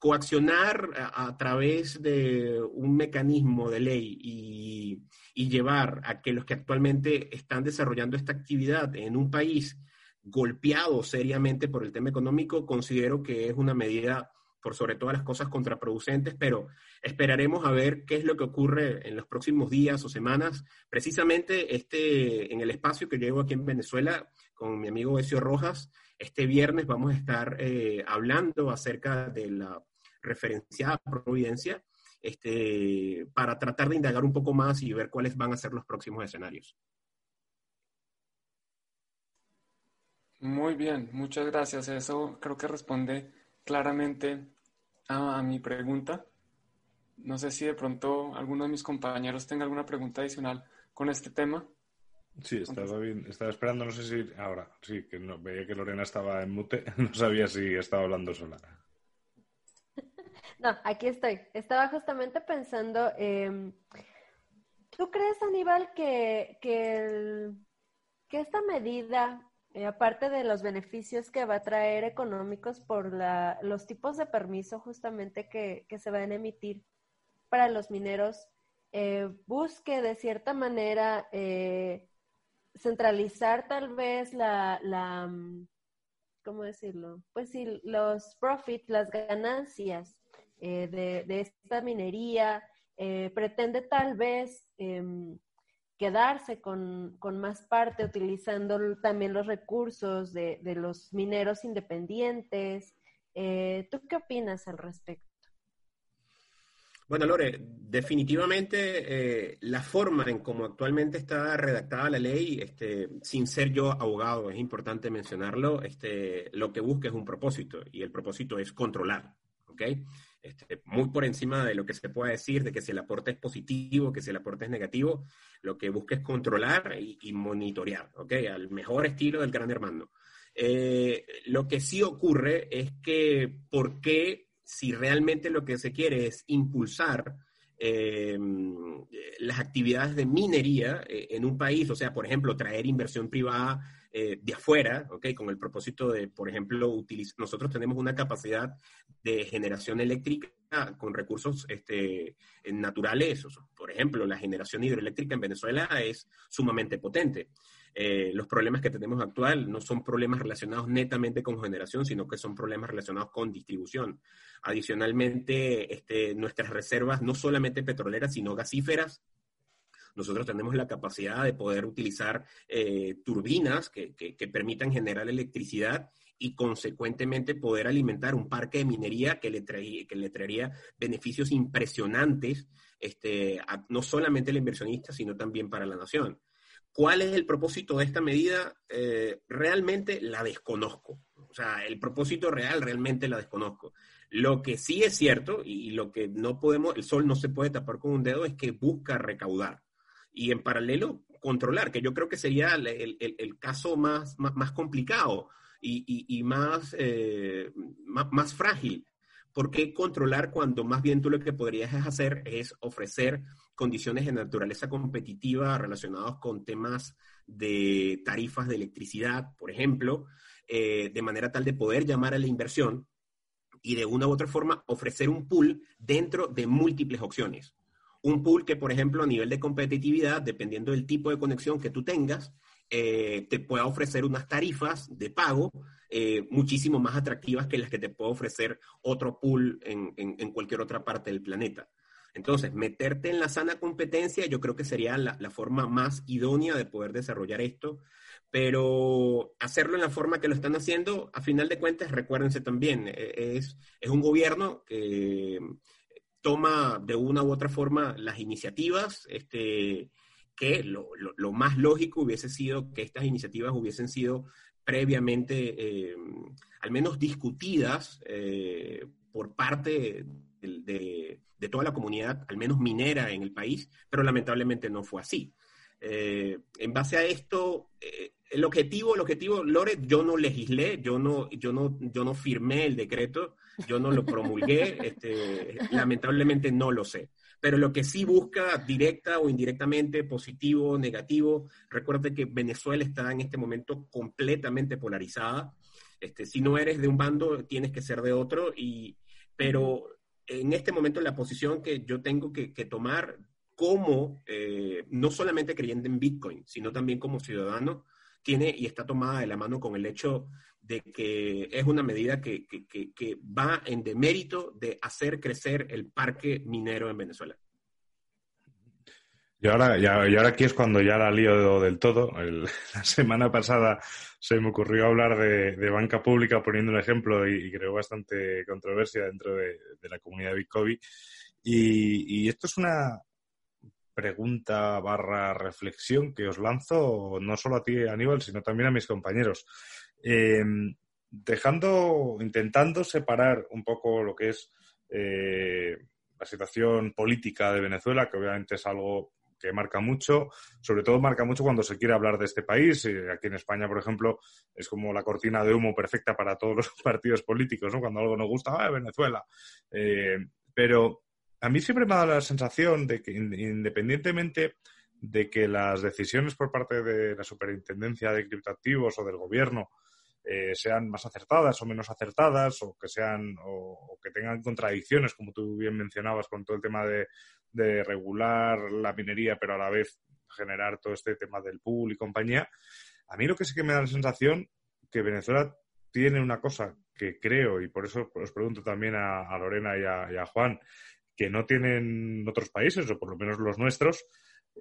coaccionar a, través de un mecanismo de ley y, llevar a que los que actualmente están desarrollando esta actividad en un país golpeado seriamente por el tema económico, considero que es una medida por sobre todas las cosas contraproducentes, pero esperaremos a ver qué es lo que ocurre en los próximos días o semanas. Precisamente este, en el espacio que llevo aquí en Venezuela con mi amigo Ezio Rojas, este viernes vamos a estar eh, hablando acerca de la referenciada Providencia, este, para tratar de indagar un poco más y ver cuáles van a ser los próximos escenarios. Muy bien, muchas gracias. Eso creo que responde claramente a, mi pregunta. No sé si de pronto alguno de mis compañeros tenga alguna pregunta adicional con este tema. Sí, estaba bien, estaba esperando, no sé si ahora, sí, que no, veía que Lorena estaba en mute, no sabía si estaba hablando sola. No, aquí estoy. Estaba justamente pensando, eh, ¿tú crees, Aníbal, que, que, que esta medida, eh, aparte de los beneficios que va a traer económicos por la, los tipos de permiso justamente que, que se van a emitir para los mineros, eh, busque de cierta manera eh, centralizar tal vez la, la, mm, ¿cómo decirlo? Pues sí, los profits, las ganancias eh, de, esta minería, eh, pretende tal vez em, quedarse con, más parte, utilizando también los recursos de, los mineros independientes. Eh, ¿Tú qué opinas al respecto? Bueno, Lore, definitivamente la forma en cómo actualmente está redactada la ley, este, sin ser yo abogado, es importante mencionarlo, este, lo que busca es un propósito y el propósito es controlar, ¿ok? Este, muy por encima de lo que se pueda decir, de que si el aporte es positivo, que si el aporte es negativo, lo que busca es controlar y, monitorear, ¿ok? Al mejor estilo del gran hermano. Eh, lo que sí ocurre es que, ¿por qué si realmente lo que se quiere es impulsar eh, las actividades de minería eh, en un país, o sea, por ejemplo, traer inversión privada eh, de afuera, ¿okay? con el propósito de, por ejemplo, nosotros tenemos una capacidad de generación eléctrica con recursos este, naturales, por ejemplo, la generación hidroeléctrica en Venezuela es sumamente potente. Eh, los problemas que tenemos actual no son problemas relacionados netamente con generación, sino que son problemas relacionados con distribución. Adicionalmente, este, nuestras reservas, no solamente petroleras, sino gasíferas, nosotros tenemos la capacidad de poder utilizar eh, turbinas que, permitan generar electricidad y consecuentemente poder alimentar un parque de minería que le, que le traería beneficios impresionantes, este, no solamente al inversionista, sino también para la nación. ¿Cuál es el propósito de esta medida? Eh, realmente la desconozco. O sea, el propósito real realmente la desconozco. Lo que sí es cierto y lo que no podemos, el sol no se puede tapar con un dedo, es que busca recaudar y en paralelo controlar, que yo creo que sería el, caso más, más, complicado y, más, eh, más, frágil. ¿Por qué controlar cuando más bien tú lo que podrías hacer es ofrecer condiciones de naturaleza competitiva relacionados con temas de tarifas de electricidad, por ejemplo, eh, de manera tal de poder llamar a la inversión y de una u otra forma ofrecer un pool dentro de múltiples opciones? Un pool que, por ejemplo, a nivel de competitividad, dependiendo del tipo de conexión que tú tengas, eh, te pueda ofrecer unas tarifas de pago eh, muchísimo más atractivas que las que te puede ofrecer otro pool en, cualquier otra parte del planeta. Entonces, meterte en la sana competencia yo creo que sería la, forma más idónea de poder desarrollar esto, pero hacerlo en la forma que lo están haciendo, a final de cuentas, recuérdense también, e, es, es un gobierno que toma de una u otra forma las iniciativas, este, que lo, más lógico hubiese sido que estas iniciativas hubiesen sido previamente, eh, al menos discutidas eh, por parte de, toda la comunidad, al menos minera en el país, pero lamentablemente no fue así. Eh, en base a esto, el objetivo, el objetivo, Lore, yo no legislé, yo no, yo no, yo no firmé el decreto, yo no lo promulgué, este, lamentablemente no lo sé. Pero lo que sí busca, directa o indirectamente, positivo, negativo, recuerde que Venezuela está en este momento completamente polarizada. Este, si no eres de un bando, tienes que ser de otro, y, pero en este momento la posición que yo tengo que, tomar como, eh, no solamente creyendo en Bitcoin, sino también como ciudadano, tiene y está tomada de la mano con el hecho de que es una medida que, va en demérito de hacer crecer el parque minero en Venezuela. Y ahora, y ahora aquí es cuando ya la lío del todo. la semana pasada se me ocurrió hablar de, banca pública poniendo un ejemplo y, creo bastante controversia dentro de, la comunidad Bitcoin. Y, y, esto es una, pregunta barra reflexión que os lanzo no solo a ti, Aníbal, sino también a mis compañeros. Eh, dejando, intentando separar un poco lo que es eh, la situación política de Venezuela, que obviamente es algo que marca mucho, sobre todo marca mucho cuando se quiere hablar de este país. Eh, aquí en España, por ejemplo, es como la cortina de humo perfecta para todos los partidos políticos, ¿no? Cuando algo no gusta, ¡ah, Venezuela! pero a mí siempre me ha dado la sensación de que independientemente de que las decisiones por parte de la superintendencia de criptoactivos o del gobierno eh, sean más acertadas o menos acertadas o que sean o, que tengan contradicciones como tú bien mencionabas con todo el tema de, regular la minería pero a la vez generar todo este tema del pool y compañía a mí lo que sí que me da la sensación que Venezuela tiene una cosa que creo y por eso os pregunto también a, Lorena y a Juan que no tienen otros países, o por lo menos los nuestros,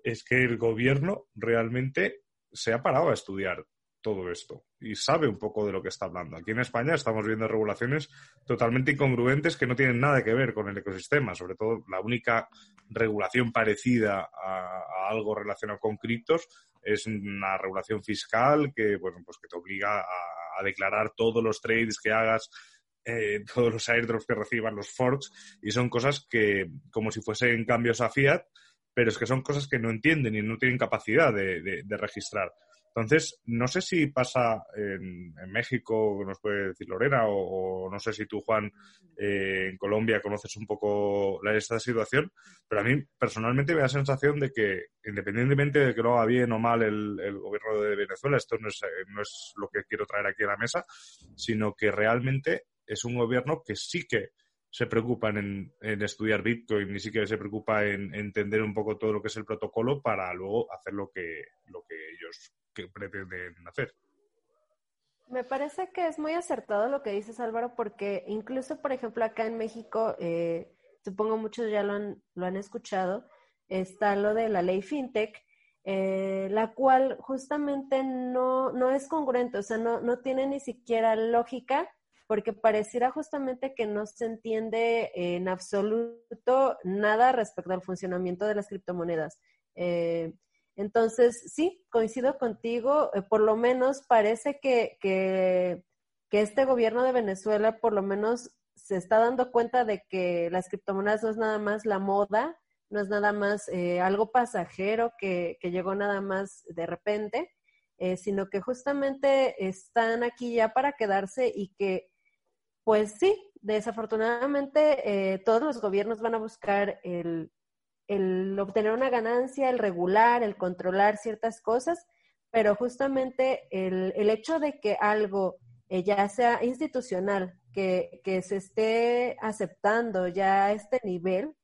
es que el gobierno realmente se ha parado a estudiar todo esto y sabe un poco de lo que está hablando. Aquí en España estamos viendo regulaciones totalmente incongruentes que no tienen nada que ver con el ecosistema. Sobre todo, la única regulación parecida a, algo relacionado con criptos es una regulación fiscal que, bueno, pues que te obliga a, declarar todos los trades que hagas eh, todos los airdrops que reciban los forks y son cosas que como si fuesen cambios a fiat pero es que son cosas que no entienden y no tienen capacidad de registrar. Entonces, no sé si pasa en, México, nos puede decir Lorena, o, no sé si tú, Juan, eh, en Colombia conoces un poco la, esta situación, pero a mí personalmente me da la sensación de que, independientemente de que lo haga bien o mal el, gobierno de Venezuela, esto no es, no es lo que quiero traer aquí a la mesa, sino que realmente es un gobierno que sí que se preocupan en, estudiar Bitcoin, ni siquiera se preocupa en, entender un poco todo lo que es el protocolo para luego hacer lo que, lo que ellos que pretenden hacer. Me parece que es muy acertado lo que dices, Álvaro, porque incluso, por ejemplo, acá en México, eh, supongo muchos ya lo han, lo han escuchado, está lo de la ley FinTech, eh, la cual justamente no, no es congruente, o sea, no, no tiene ni siquiera lógica porque pareciera justamente que no se entiende en absoluto nada respecto al funcionamiento de las criptomonedas. Eh, entonces, sí, coincido contigo, eh, por lo menos parece que, que, este gobierno de Venezuela por lo menos se está dando cuenta de que las criptomonedas no es nada más la moda, no es nada más eh, algo pasajero que, que, llegó nada más de repente, sino que justamente están aquí ya para quedarse y que pues sí, desafortunadamente eh, todos los gobiernos van a buscar el, obtener una ganancia, el regular, el controlar ciertas cosas, pero justamente el, hecho de que algo eh, ya sea institucional, que, se esté aceptando ya a este nivel,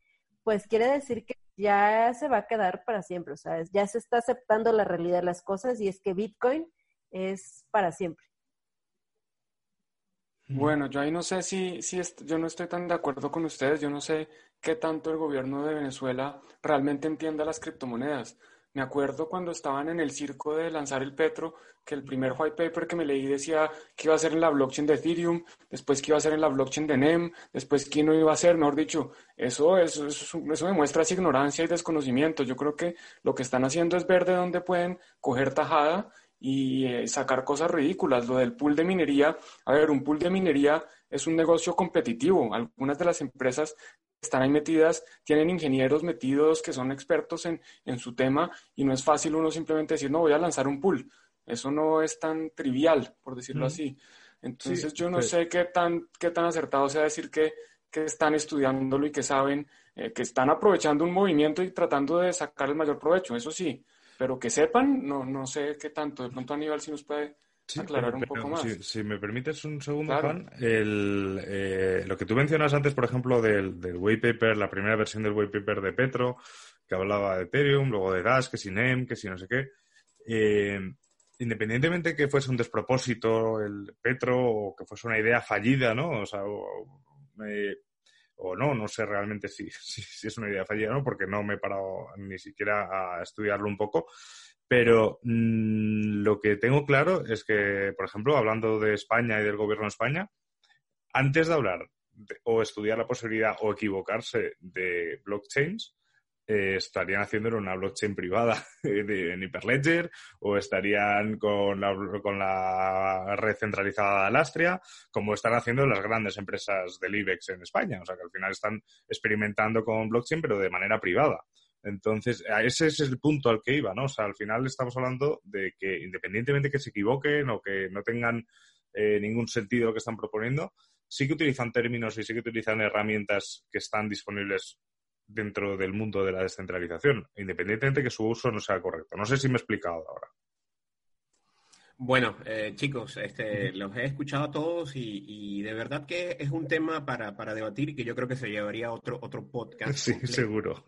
pues quiere decir que ya se va a quedar para siempre, o sea, ya se está aceptando la realidad de las cosas y es que Bitcoin es para siempre. Bueno, yo ahí no sé si, si yo no estoy tan de acuerdo con ustedes, yo no sé qué tanto el gobierno de Venezuela realmente entienda las criptomonedas. Me acuerdo cuando estaban en el circo de lanzar el Petro, que el primer white paper que me leí decía que iba a ser en la blockchain de Ethereum, después que iba a ser en la blockchain de NEM, después que no iba a ser, mejor dicho, eso, eso, eso, eso demuestra ignorancia y desconocimiento. Yo creo que lo que están haciendo es ver de dónde pueden coger tajada y eh, sacar cosas ridículas. Lo del pool de minería, a ver, un pool de minería es un negocio competitivo. Algunas de las empresas que están ahí metidas tienen ingenieros metidos que son expertos en, en su tema y no es fácil uno simplemente decir, no, voy a lanzar un pool. Eso no es tan trivial, por decirlo así. Entonces yo no pues sé qué tan, qué tan acertado sea decir que, que están estudiándolo y que saben eh, que están aprovechando un movimiento y tratando de sacar el mayor provecho. Eso sí, pero que sepan, no, no sé qué tanto. De pronto Aníbal si nos puede aclarar un poco más. Si, me permites un segundo, Juan, el, eh, lo que tú mencionas antes, por ejemplo, del, del white paper, la primera versión del white paper de Petro, que hablaba de Ethereum, luego de Gas, que si NEM, que si no sé qué. Eh, independientemente que fuese un despropósito el Petro o que fuese una idea fallida, ¿no? O sea, eh, o no, no sé realmente si, si, es una idea fallida o no, porque no me he parado ni siquiera a estudiarlo un poco. Pero mm, lo que tengo claro es que, por ejemplo, hablando de España y del gobierno de España, antes de hablar o estudiar la posibilidad o equivocarse de blockchains, eh, estarían haciéndolo en una blockchain privada en Hyperledger o estarían con la, con la red centralizada de Alastria, como están haciendo las grandes empresas del IBEX en España. O sea, que al final están experimentando con blockchain, pero de manera privada. Entonces, ese es el punto al que iba, ¿no? O sea, al final estamos hablando de que independientemente que se equivoquen o que no tengan eh, ningún sentido lo que están proponiendo, sí que utilizan términos y sí que utilizan herramientas que están disponibles dentro del mundo de la descentralización, independientemente de que su uso no sea correcto. No sé si me he explicado ahora. Bueno, eh, chicos, este, los he escuchado a todos y, de verdad que es un tema para, debatir y que yo creo que se llevaría otro, otro podcast. Sí, seguro.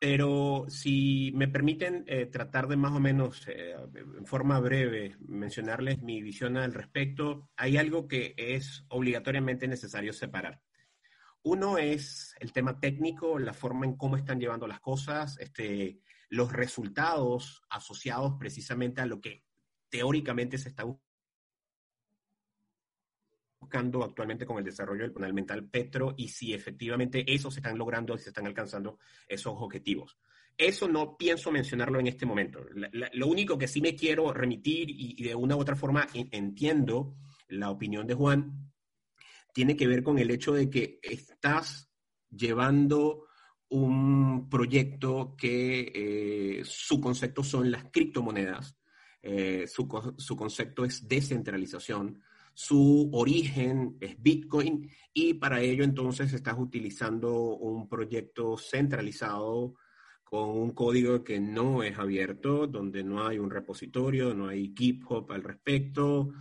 Pero si me permiten eh, tratar de más o menos, eh, en forma breve, mencionarles mi visión al respecto, hay algo que es obligatoriamente necesario separar. Uno es el tema técnico, la forma en cómo están llevando las cosas, este, los resultados asociados precisamente a lo que teóricamente se está buscando actualmente con el desarrollo del panel mental Petro y si efectivamente eso se están logrando y se están alcanzando esos objetivos. Eso no pienso mencionarlo en este momento. lo único que sí me quiero remitir y, de una u otra forma entiendo la opinión de Juan tiene que ver con el hecho de que estás llevando un proyecto que eh, su concepto son las criptomonedas, eh, su, su, concepto es descentralización, su origen es Bitcoin y para ello entonces estás utilizando un proyecto centralizado con un código que no es abierto, donde no hay un repositorio, no hay GitHub al respecto.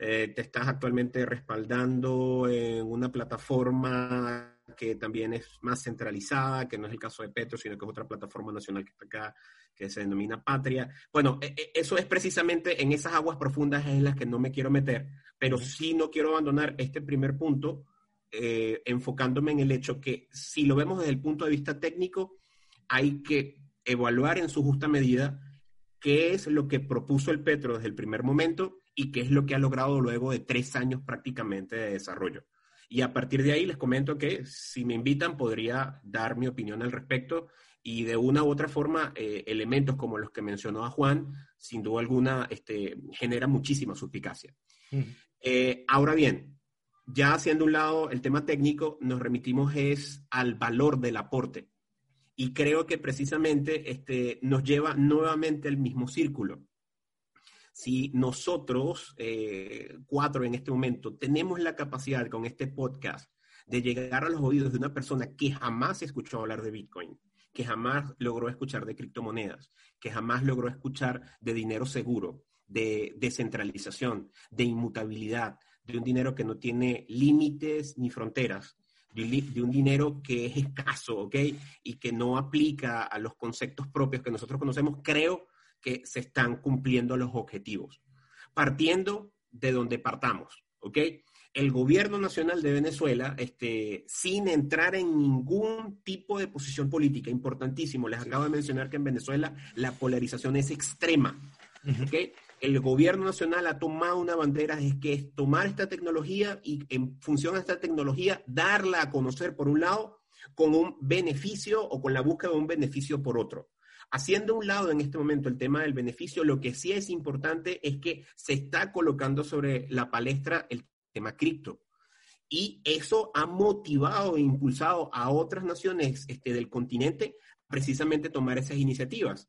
Eh, te estás actualmente respaldando en una plataforma que también es más centralizada, que no es el caso de Petro, sino que es otra plataforma nacional que está acá, que se denomina Patria. Bueno, e, e, eso es precisamente en esas aguas profundas en las que no me quiero meter, pero sí no quiero abandonar este primer punto, eh, enfocándome en el hecho que si lo vemos desde el punto de vista técnico, hay que evaluar en su justa medida qué es lo que propuso el Petro desde el primer momento y qué es lo que ha logrado luego de tres años prácticamente de desarrollo. Y a partir de ahí les comento que si me invitan podría dar mi opinión al respecto y de una u otra forma eh, elementos como los que mencionó a Juan, sin duda alguna, este, generan muchísima suspicacia. Eh, ahora bien, ya haciendo un lado el tema técnico, nos remitimos es al valor del aporte y creo que precisamente este, nos lleva nuevamente al mismo círculo. Si nosotros, eh, cuatro en este momento, tenemos la capacidad con este podcast de llegar a los oídos de una persona que jamás escuchó hablar de Bitcoin, que jamás logró escuchar de criptomonedas, que jamás logró escuchar de dinero seguro, de descentralización, de inmutabilidad, de un dinero que no tiene límites ni fronteras, de, un dinero que es escaso, ¿ok? Y que no aplica a los conceptos propios que nosotros conocemos, creo que se están cumpliendo los objetivos. Partiendo de donde partamos, ¿ok? El gobierno nacional de Venezuela, este, sin entrar en ningún tipo de posición política, importantísimo, les acabo de mencionar que en Venezuela la polarización es extrema, ¿ok? el gobierno nacional ha tomado una bandera de que es tomar esta tecnología y en función a esta tecnología darla a conocer por un lado con un beneficio o con la búsqueda de un beneficio por otro. Haciendo un lado en este momento el tema del beneficio, lo que sí es importante es que se está colocando sobre la palestra el tema cripto. Y eso ha motivado e impulsado a otras naciones este, del continente precisamente tomar esas iniciativas.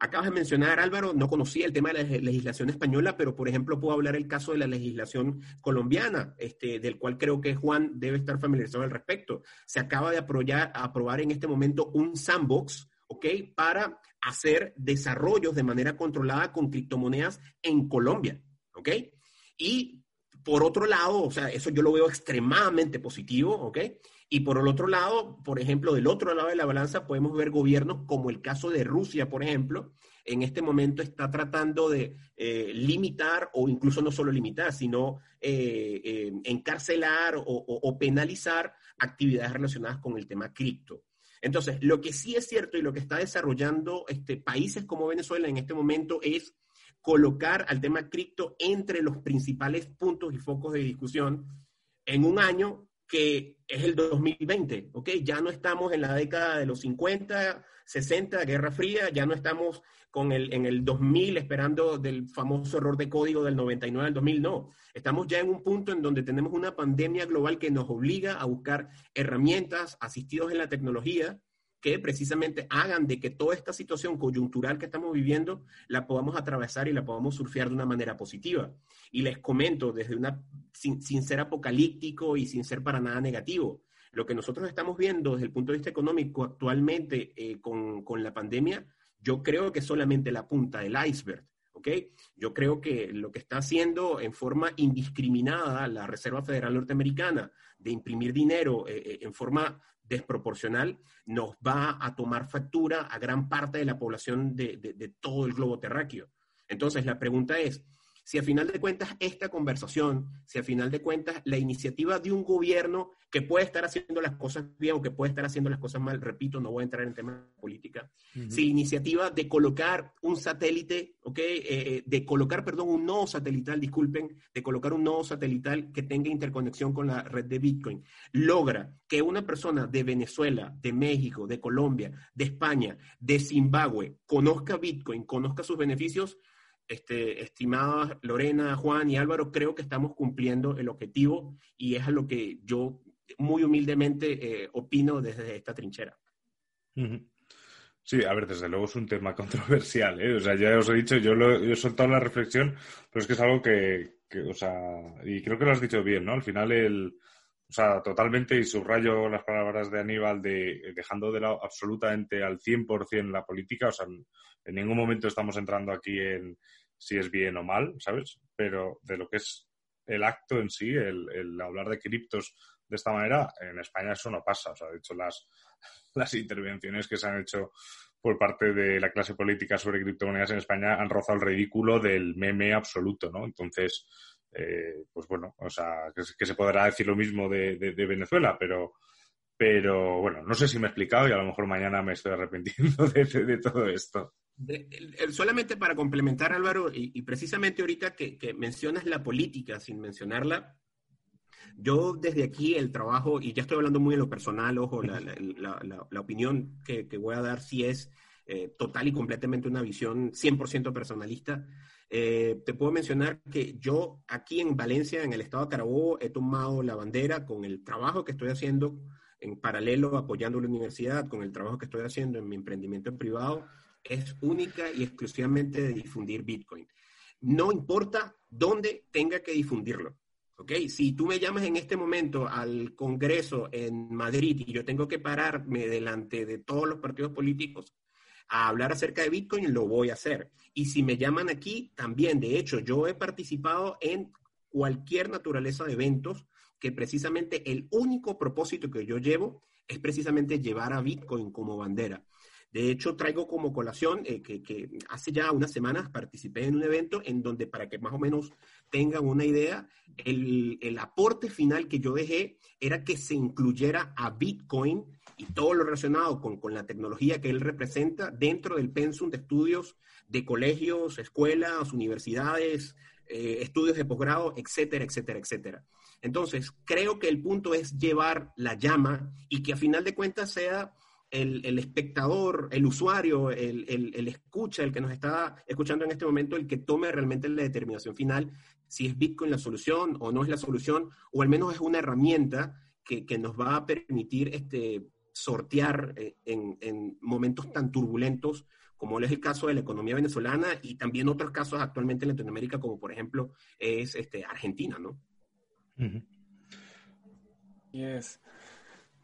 Acabas de mencionar, Álvaro, no conocía el tema de la legislación española, pero por ejemplo puedo hablar el caso de la legislación colombiana, este, del cual creo que Juan debe estar familiarizado al respecto. Se acaba de aprobar en este momento un sandbox, ¿ok? Para hacer desarrollos de manera controlada con criptomonedas en Colombia, ¿ok? Y por otro lado, o sea, eso yo lo veo extremadamente positivo, ¿ok? Y por el otro lado, por ejemplo, del otro lado de la balanza podemos ver gobiernos como el caso de Rusia, por ejemplo, en este momento está tratando de eh, limitar o incluso no solo limitar, sino eh, eh, encarcelar o, penalizar actividades relacionadas con el tema cripto. Entonces, lo que sí es cierto y lo que está desarrollando este, países como Venezuela en este momento es colocar al tema cripto entre los principales puntos y focos de discusión en un año que es el 2020, ¿ok? Ya no estamos en la década de los 50, 60, Guerra Fría, ya no estamos con el, en el 2000 esperando del famoso error de código del 99 al 2000, no. Estamos ya en un punto en donde tenemos una pandemia global que nos obliga a buscar herramientas asistidos en la tecnología que precisamente hagan de que toda esta situación coyuntural que estamos viviendo la podamos atravesar y la podamos surfear de una manera positiva. Y les comento desde una, sin, ser apocalíptico y sin ser para nada negativo, lo que nosotros estamos viendo desde el punto de vista económico actualmente eh, con, con la pandemia, yo creo que solamente la punta del iceberg. ¿Ok? Yo creo que lo que está haciendo en forma indiscriminada la Reserva Federal Norteamericana de imprimir dinero eh, eh, en forma desproporcional nos va a tomar factura a gran parte de la población de, todo el globo terráqueo. Entonces, la pregunta es, si a final de cuentas esta conversación, si a final de cuentas la iniciativa de un gobierno que puede estar haciendo las cosas bien o que puede estar haciendo las cosas mal, repito, no voy a entrar en temas de política, si la iniciativa de colocar un satélite, ¿ok? Eh, eh, de colocar, perdón, un nodo satelital, disculpen, de colocar un nodo satelital que tenga interconexión con la red de Bitcoin, logra que una persona de Venezuela, de México, de Colombia, de España, de Zimbabue, conozca Bitcoin, conozca sus beneficios, este, estimadas Lorena, Juan y Álvaro, creo que estamos cumpliendo el objetivo y es a lo que yo muy humildemente eh, opino desde esta trinchera. Sí, a ver, desde luego es un tema controversial, ¿eh? O sea, ya os he dicho, yo, lo, yo he soltado la reflexión, pero es que es algo que, o sea, y creo que lo has dicho bien, ¿no? Al final el, o sea, totalmente, y subrayo las palabras de Aníbal, de dejando de lado absolutamente al 100% la política, o sea, en ningún momento estamos entrando aquí en si es bien o mal, ¿sabes? Pero de lo que es el acto en sí, el, el hablar de criptos de esta manera, en España eso no pasa. O sea, de hecho, las, las intervenciones que se han hecho por parte de la clase política sobre criptomonedas en España han rozado el ridículo del meme absoluto, ¿no? Entonces, eh, pues bueno, o sea, que, se podrá decir lo mismo de, de, Venezuela, pero, pero bueno, no sé si me he explicado y a lo mejor mañana me estoy arrepintiendo de, de todo esto. solamente para complementar, Álvaro, y, precisamente ahorita que, que, mencionas la política sin mencionarla, yo desde aquí el trabajo, y ya estoy hablando muy en lo personal, ojo, la, la, opinión que, que, voy a dar sí es eh, total y completamente una visión 100% personalista. Eh, te puedo mencionar que yo aquí en Valencia, en el estado de Carabobo, he tomado la bandera con el trabajo que estoy haciendo en paralelo apoyando la universidad, con el trabajo que estoy haciendo en mi emprendimiento privado, es única y exclusivamente de difundir Bitcoin. No importa dónde tenga que difundirlo. ¿ok? Si tú me llamas en este momento al Congreso en Madrid y yo tengo que pararme delante de todos los partidos políticos a hablar acerca de Bitcoin, lo voy a hacer. Y si me llaman aquí, también. De hecho, yo he participado en cualquier naturaleza de eventos que precisamente el único propósito que yo llevo es precisamente llevar a Bitcoin como bandera. De hecho, traigo como colación eh, que, hace ya unas semanas participé en un evento en donde, para que más o menos tengan una idea, el, aporte final que yo dejé era que se incluyera a Bitcoin y todo lo relacionado con, la tecnología que él representa dentro del pensum de estudios de colegios, escuelas, universidades, eh, estudios de posgrado, etcétera, etcétera, etcétera. Entonces, creo que el punto es llevar la llama y que a final de cuentas sea el, espectador, el usuario, el, el, escucha, el que nos está escuchando en este momento, el que tome realmente la determinación final si es Bitcoin la solución o no es la solución, o al menos es una herramienta que, que nos va a permitir este, sortear eh, en, en, momentos tan turbulentos como es el caso de la economía venezolana y también otros casos actualmente en Latinoamérica, como por ejemplo es este, Argentina, ¿no? Yes.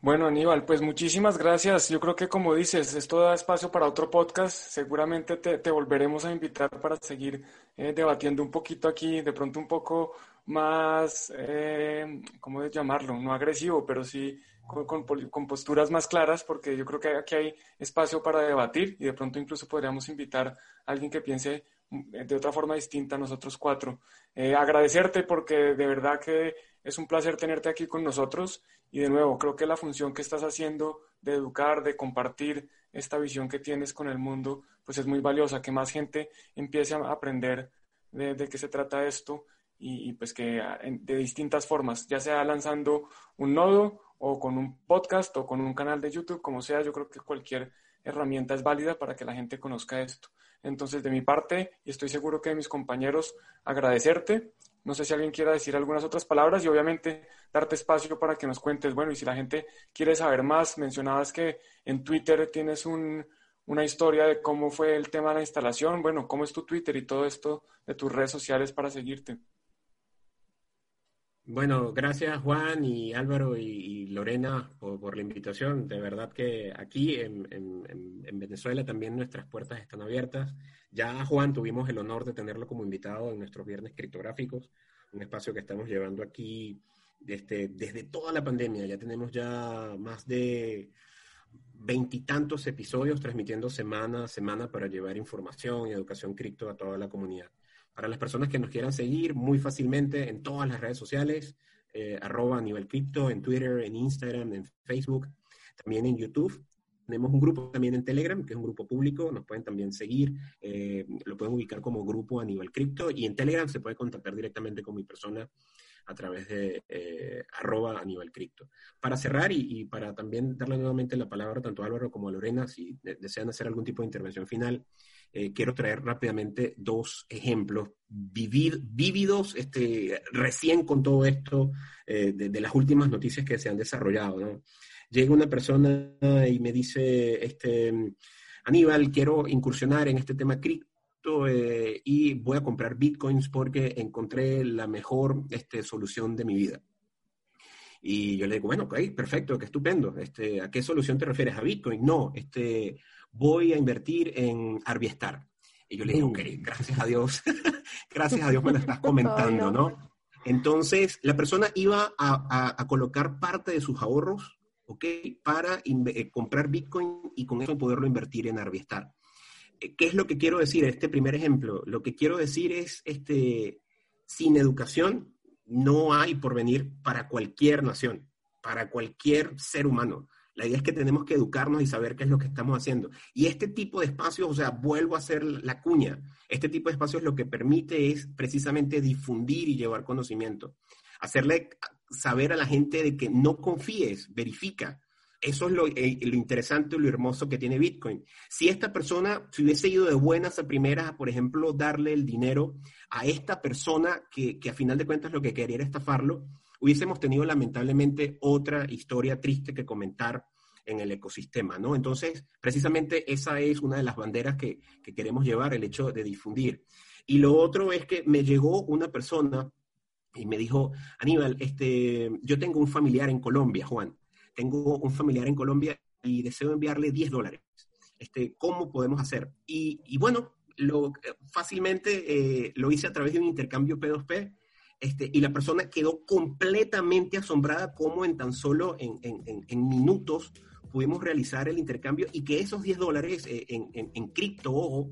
Bueno, Aníbal, pues muchísimas gracias. Yo creo que como dices, esto da espacio para otro podcast. Seguramente te, volveremos a invitar para seguir eh, debatiendo un poquito aquí, de pronto un poco más, eh, ¿cómo llamarlo? No agresivo, pero sí con, con, posturas más claras, porque yo creo que aquí hay espacio para debatir y de pronto incluso podríamos invitar a alguien que piense de otra forma distinta nosotros cuatro. Eh, agradecerte porque de verdad que es un placer tenerte aquí con nosotros y de nuevo, creo que la función que estás haciendo de educar, de compartir esta visión que tienes con el mundo, pues es muy valiosa, que más gente empiece a aprender de, qué se trata esto y, pues que de distintas formas, ya sea lanzando un nodo o con un podcast o con un canal de YouTube, como sea, yo creo que cualquier herramienta es válida para que la gente conozca esto. Entonces, de mi parte, y estoy seguro que de mis compañeros, agradecerte no sé si alguien quiera decir algunas otras palabras y obviamente darte espacio para que nos cuentes. Bueno, y si la gente quiere saber más, mencionabas que en Twitter tienes una historia de cómo fue el tema de la instalación. Bueno, ¿cómo es tu Twitter y todo esto de tus redes sociales para seguirte? Bueno, gracias Juan y Álvaro y, Lorena por, la invitación. De verdad que aquí en, en, Venezuela también nuestras puertas están abiertas. Ya Juan tuvimos el honor de tenerlo como invitado en nuestros viernes criptográficos, un espacio que estamos llevando aquí desde, desde toda la pandemia. Ya tenemos ya más de veintitantos episodios transmitiendo semana a semana para llevar información y educación cripto a toda la comunidad. Para las personas que nos quieran seguir muy fácilmente en todas las redes sociales, eh, arroba nivel cripto, en Twitter, en Instagram, en Facebook, también en YouTube. Tenemos un grupo también en Telegram, que es un grupo público, nos pueden también seguir, eh, lo pueden ubicar como grupo a nivel cripto y en Telegram se puede contactar directamente con mi persona a través de eh, arroba a nivel cripto. Para cerrar y, para también darle nuevamente la palabra tanto a Álvaro como a Lorena, si desean hacer algún tipo de intervención final, eh, quiero traer rápidamente dos ejemplos vívidos, este, recién con todo esto, de, de, las últimas noticias que se han desarrollado. ¿no? llega una persona y me dice, este, Aníbal, quiero incursionar en este tema cripto eh, y voy a comprar bitcoins porque encontré la mejor este, solución de mi vida. Y yo le digo, bueno, ok, perfecto, qué estupendo. Este, ¿A qué solución te refieres? ¿A Bitcoin? No, este, voy a invertir en Arbiestar. Y yo le digo, ok, gracias a Dios, gracias a Dios me lo estás comentando, ¿no? Entonces, la persona iba a, a, colocar parte de sus ahorros ¿ok? Para eh, comprar Bitcoin y con eso poderlo invertir en Arbiestar. Eh, ¿Qué es lo que quiero decir? Este primer ejemplo, lo que quiero decir es, este, sin educación no hay porvenir para cualquier nación, para cualquier ser humano. La idea es que tenemos que educarnos y saber qué es lo que estamos haciendo. Y este tipo de espacios, o sea, vuelvo a hacer la cuña, este tipo de espacios lo que permite es precisamente difundir y llevar conocimiento. Hacerle saber a la gente de que no confíes, verifica. Eso es eh, lo, interesante, lo hermoso que tiene Bitcoin. Si esta persona, si hubiese ido de buenas a primeras, por ejemplo, darle el dinero a esta persona que, que a final de cuentas lo que quería era estafarlo, hubiésemos tenido lamentablemente otra historia triste que comentar en el ecosistema, ¿no? Entonces, precisamente esa es una de las banderas que, que queremos llevar, el hecho de difundir. Y lo otro es que me llegó una persona y me dijo, Aníbal, este, yo tengo un familiar en Colombia, Juan, tengo un familiar en Colombia y deseo enviarle 10 dólares. Este, ¿Cómo podemos hacer? Y, bueno, lo, fácilmente eh, lo hice a través de un intercambio P2P este, y la persona quedó completamente asombrada cómo en tan solo en, minutos pudimos realizar el intercambio y que esos 10 dólares eh, en, cripto,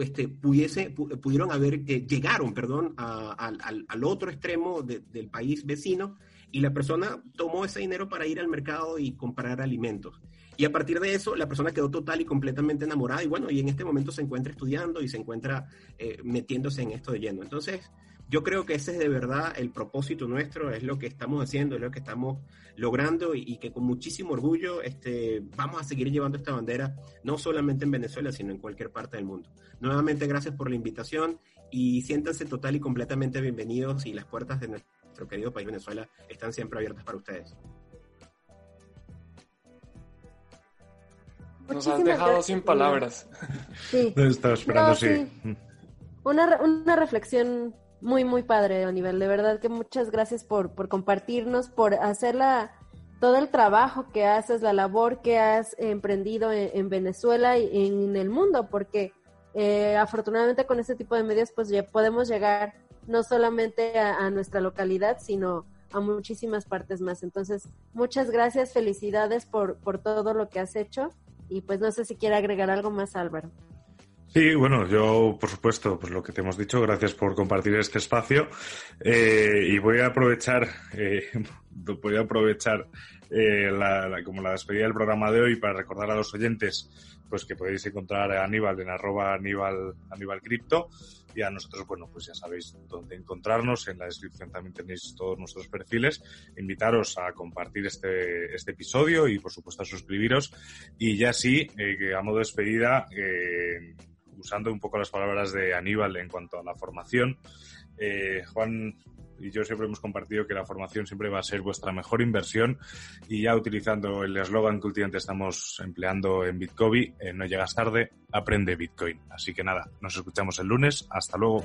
este, pudiese, pudieron haber, eh, llegaron, perdón, al, otro extremo del país vecino y la persona tomó ese dinero para ir al mercado y comprar alimentos. Y a partir de eso, la persona quedó total y completamente enamorada y bueno, y en este momento se encuentra estudiando y se encuentra eh, metiéndose en esto de lleno. Entonces, yo creo que ese es de verdad el propósito nuestro, es lo que estamos haciendo, es lo que estamos logrando y, que con muchísimo orgullo este, vamos a seguir llevando esta bandera, no solamente en Venezuela, sino en cualquier parte del mundo. Nuevamente, gracias por la invitación y siéntanse total y completamente bienvenidos y las puertas de nuestro querido país Venezuela están siempre abiertas para ustedes. Nos has dejado sin palabras. Sí. Estaba esperando, sí. Una, una reflexión muy, muy padre, nivel De verdad que muchas gracias por, por compartirnos, por hacer todo el trabajo que haces, la labor que has emprendido en, Venezuela y en el mundo, porque eh, afortunadamente con este tipo de medios pues ya podemos llegar no solamente a, nuestra localidad, sino a muchísimas partes más. Entonces, muchas gracias, felicidades por, por todo lo que has hecho y pues no sé si quiere agregar algo más, Álvaro. Sí, bueno, yo, por supuesto, pues lo que te hemos dicho, gracias por compartir este espacio. Eh, y voy a aprovechar, eh, voy a aprovechar eh, como la despedida del programa de hoy para recordar a los oyentes pues que podéis encontrar a Aníbal en arroba Aníbal, Aníbal Cripto y a nosotros, bueno, pues ya sabéis dónde encontrarnos. En la descripción también tenéis todos nuestros perfiles. Invitaros a compartir este, este episodio y, por supuesto, a suscribiros. Y ya sí, a modo de despedida, eh, usando un poco las palabras de Aníbal en cuanto a la formación, eh, Juan y yo siempre hemos compartido que la formación siempre va a ser vuestra mejor inversión y ya utilizando el eslogan que últimamente estamos empleando en Bitcoin, eh, no llegas tarde, aprende Bitcoin. Así que nada, nos escuchamos el lunes. Hasta luego.